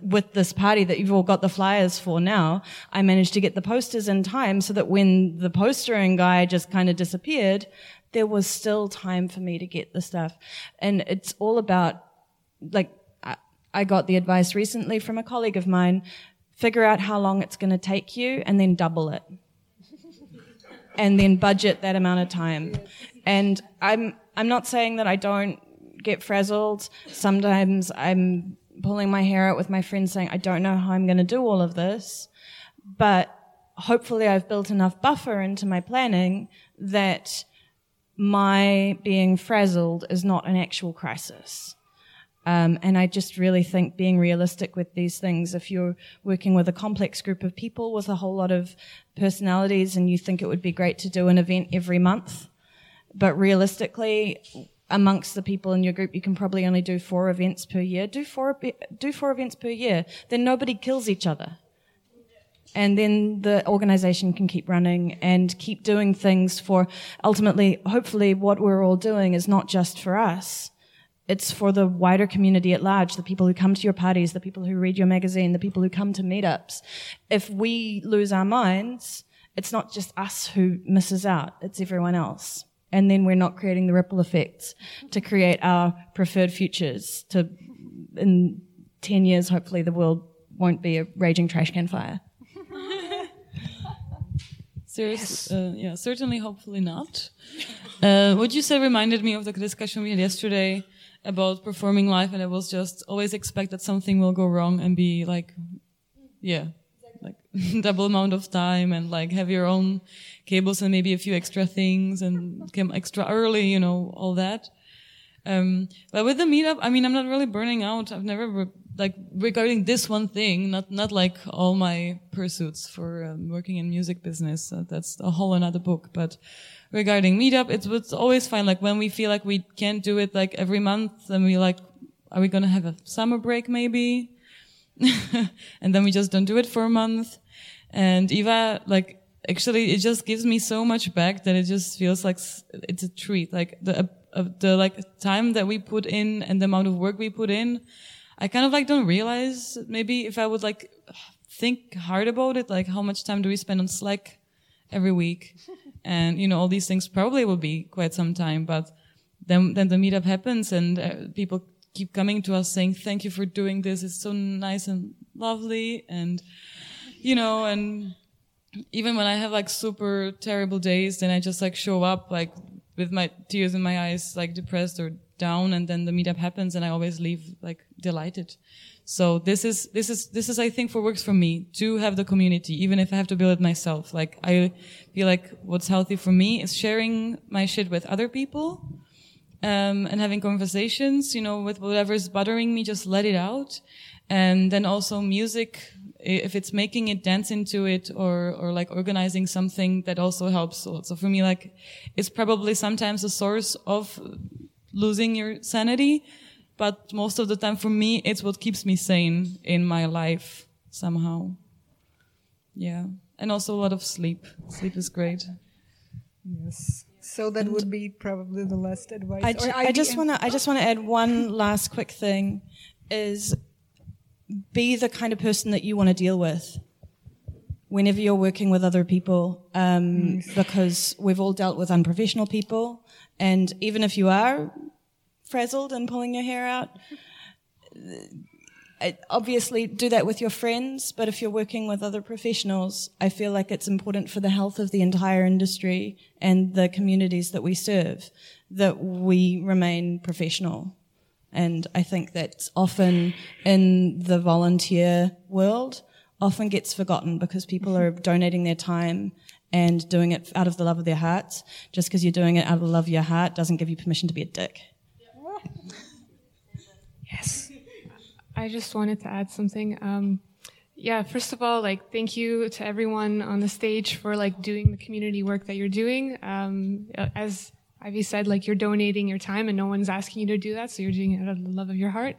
S5: with this party that you've all got the flyers for now. I managed to get the posters in time so that when the postering guy just kind of disappeared, there was still time for me to get the stuff. And it's all about, like, I got the advice recently from a colleague of mine, figure out how long it's going to take you and then double it. and then budget that amount of time. And I'm, I'm not saying that I don't get frazzled. Sometimes I'm pulling my hair out with my friends saying, I don't know how I'm going to do all of this. But hopefully I've built enough buffer into my planning that my being frazzled is not an actual crisis. Um, and I just really think being realistic with these things, if you're working with a complex group of people with a whole lot of personalities and you think it would be great to do an event every month, but realistically, amongst the people in your group, you can probably only do four events per year. Do four, do four events per year. Then nobody kills each other. And then the organization can keep running and keep doing things for ultimately, hopefully what we're all doing is not just for us it's for the wider community at large, the people who come to your parties, the people who read your magazine, the people who come to meetups. If we lose our minds, it's not just us who misses out, it's everyone else. And then we're not creating the ripple effects to create our preferred futures to, in 10 years, hopefully the world won't be a raging trash can fire.
S6: Serious, uh, yeah, certainly, hopefully not. Uh, what you said reminded me of the discussion we had yesterday about performing live and I was just always expect that something will go wrong and be like, yeah, like double amount of time and like have your own cables and maybe a few extra things and come extra early, you know, all that. Um, but with the meetup, I mean, I'm not really burning out. I've never, like, regarding this one thing, not, not like all my pursuits for um, working in music business. Uh, that's a whole another book. But regarding meetup, it's, it's always fine. Like, when we feel like we can't do it like every month, then we like, are we going to have a summer break maybe? and then we just don't do it for a month. And Eva, like, actually, it just gives me so much back that it just feels like it's a treat. Like, the, of the like time that we put in and the amount of work we put in, I kind of like don't realize maybe if I would like think hard about it, like how much time do we spend on Slack every week? and you know, all these things probably will be quite some time, but then, then the meetup happens and uh, people keep coming to us saying, thank you for doing this. It's so nice and lovely. And, you know, and even when I have like super terrible days, then I just like show up like with my tears in my eyes, like depressed or down. And then the meetup happens and I always leave like delighted. So this is, this is, this is, I think what works for me to have the community, even if I have to build it myself. Like I feel like what's healthy for me is sharing my shit with other people. Um, and having conversations, you know, with whatever's bothering me, just let it out. And then also music if it's making it dance into it or or like organizing something that also helps so for me like it's probably sometimes a source of losing your sanity but most of the time for me it's what keeps me sane in my life somehow. Yeah. And also a lot of sleep. Sleep is great.
S1: Yes so that would be probably the last advice.
S5: I, ju- I just want to I just want to add one last quick thing is be the kind of person that you want to deal with whenever you're working with other people, um, because we've all dealt with unprofessional people, and even if you are frazzled and pulling your hair out, obviously do that with your friends. But if you're working with other professionals, I feel like it's important for the health of the entire industry and the communities that we serve that we remain professional. And I think that often in the volunteer world, often gets forgotten because people are mm-hmm. donating their time and doing it out of the love of their hearts. Just because you're doing it out of the love of your heart doesn't give you permission to be a dick.
S12: Yes. I just wanted to add something. Um, yeah, first of all, like, thank you to everyone on the stage for like doing the community work that you're doing. Um, as Ivy said, like you're donating your time and no one's asking you to do that, so you're doing it out of the love of your heart.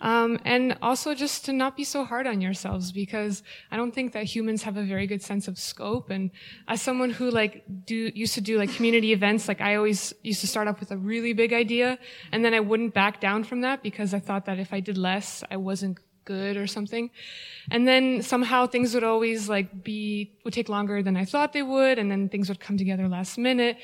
S12: Um, and also just to not be so hard on yourselves because I don't think that humans have a very good sense of scope. And as someone who like do used to do like community events, like I always used to start off with a really big idea and then I wouldn't back down from that because I thought that if I did less, I wasn't good or something. And then somehow things would always like be, would take longer than I thought they would. And then things would come together last minute.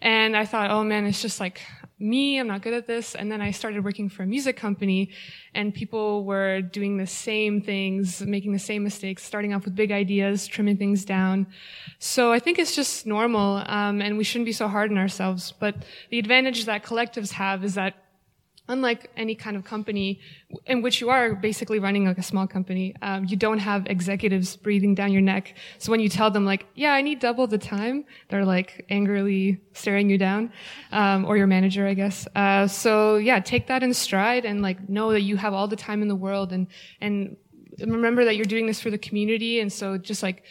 S12: And I thought, oh man, it's just like me. I'm not good at this. And then I started working for a music company and people were doing the same things, making the same mistakes, starting off with big ideas, trimming things down. So I think it's just normal. Um, and we shouldn't be so hard on ourselves. But the advantage that collectives have is that unlike any kind of company in which you are basically running like a small company, um, you don't have executives breathing down your neck. So when you tell them like, yeah, I need double the time, they're like angrily staring you down, um, or your manager, I guess. Uh, so yeah, take that in stride and like know that you have all the time in the world and, and remember that you're doing this for the community. And so just like,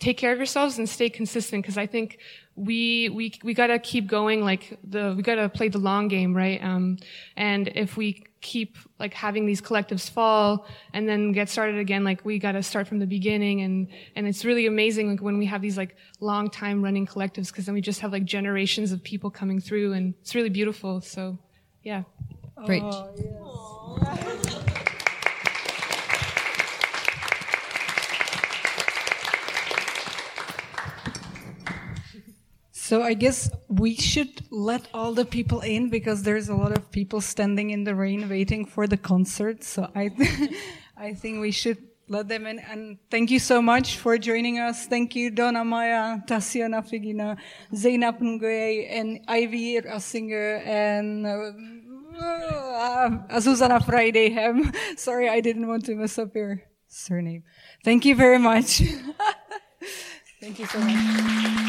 S12: take care of yourselves and stay consistent because I think we we we gotta keep going like the we gotta play the long game right? Um, and if we keep like having these collectives fall and then get started again like we gotta start from the beginning. And and it's really amazing like when we have these like long time running collectives because then we just have like generations of people coming through and it's really beautiful. So yeah.
S5: Great.
S1: Oh, yes. So I guess we should let all the people in because there's a lot of people standing in the rain waiting for the concert. So I, th- I think we should let them in. And thank you so much for joining us. Thank you, Donna Maya, Tasia Nafigina, Zainab Nguye, and Ivy Singer, and uh, Susanna Friday. sorry, I didn't want to mess up your surname. Thank you very much. thank you so much.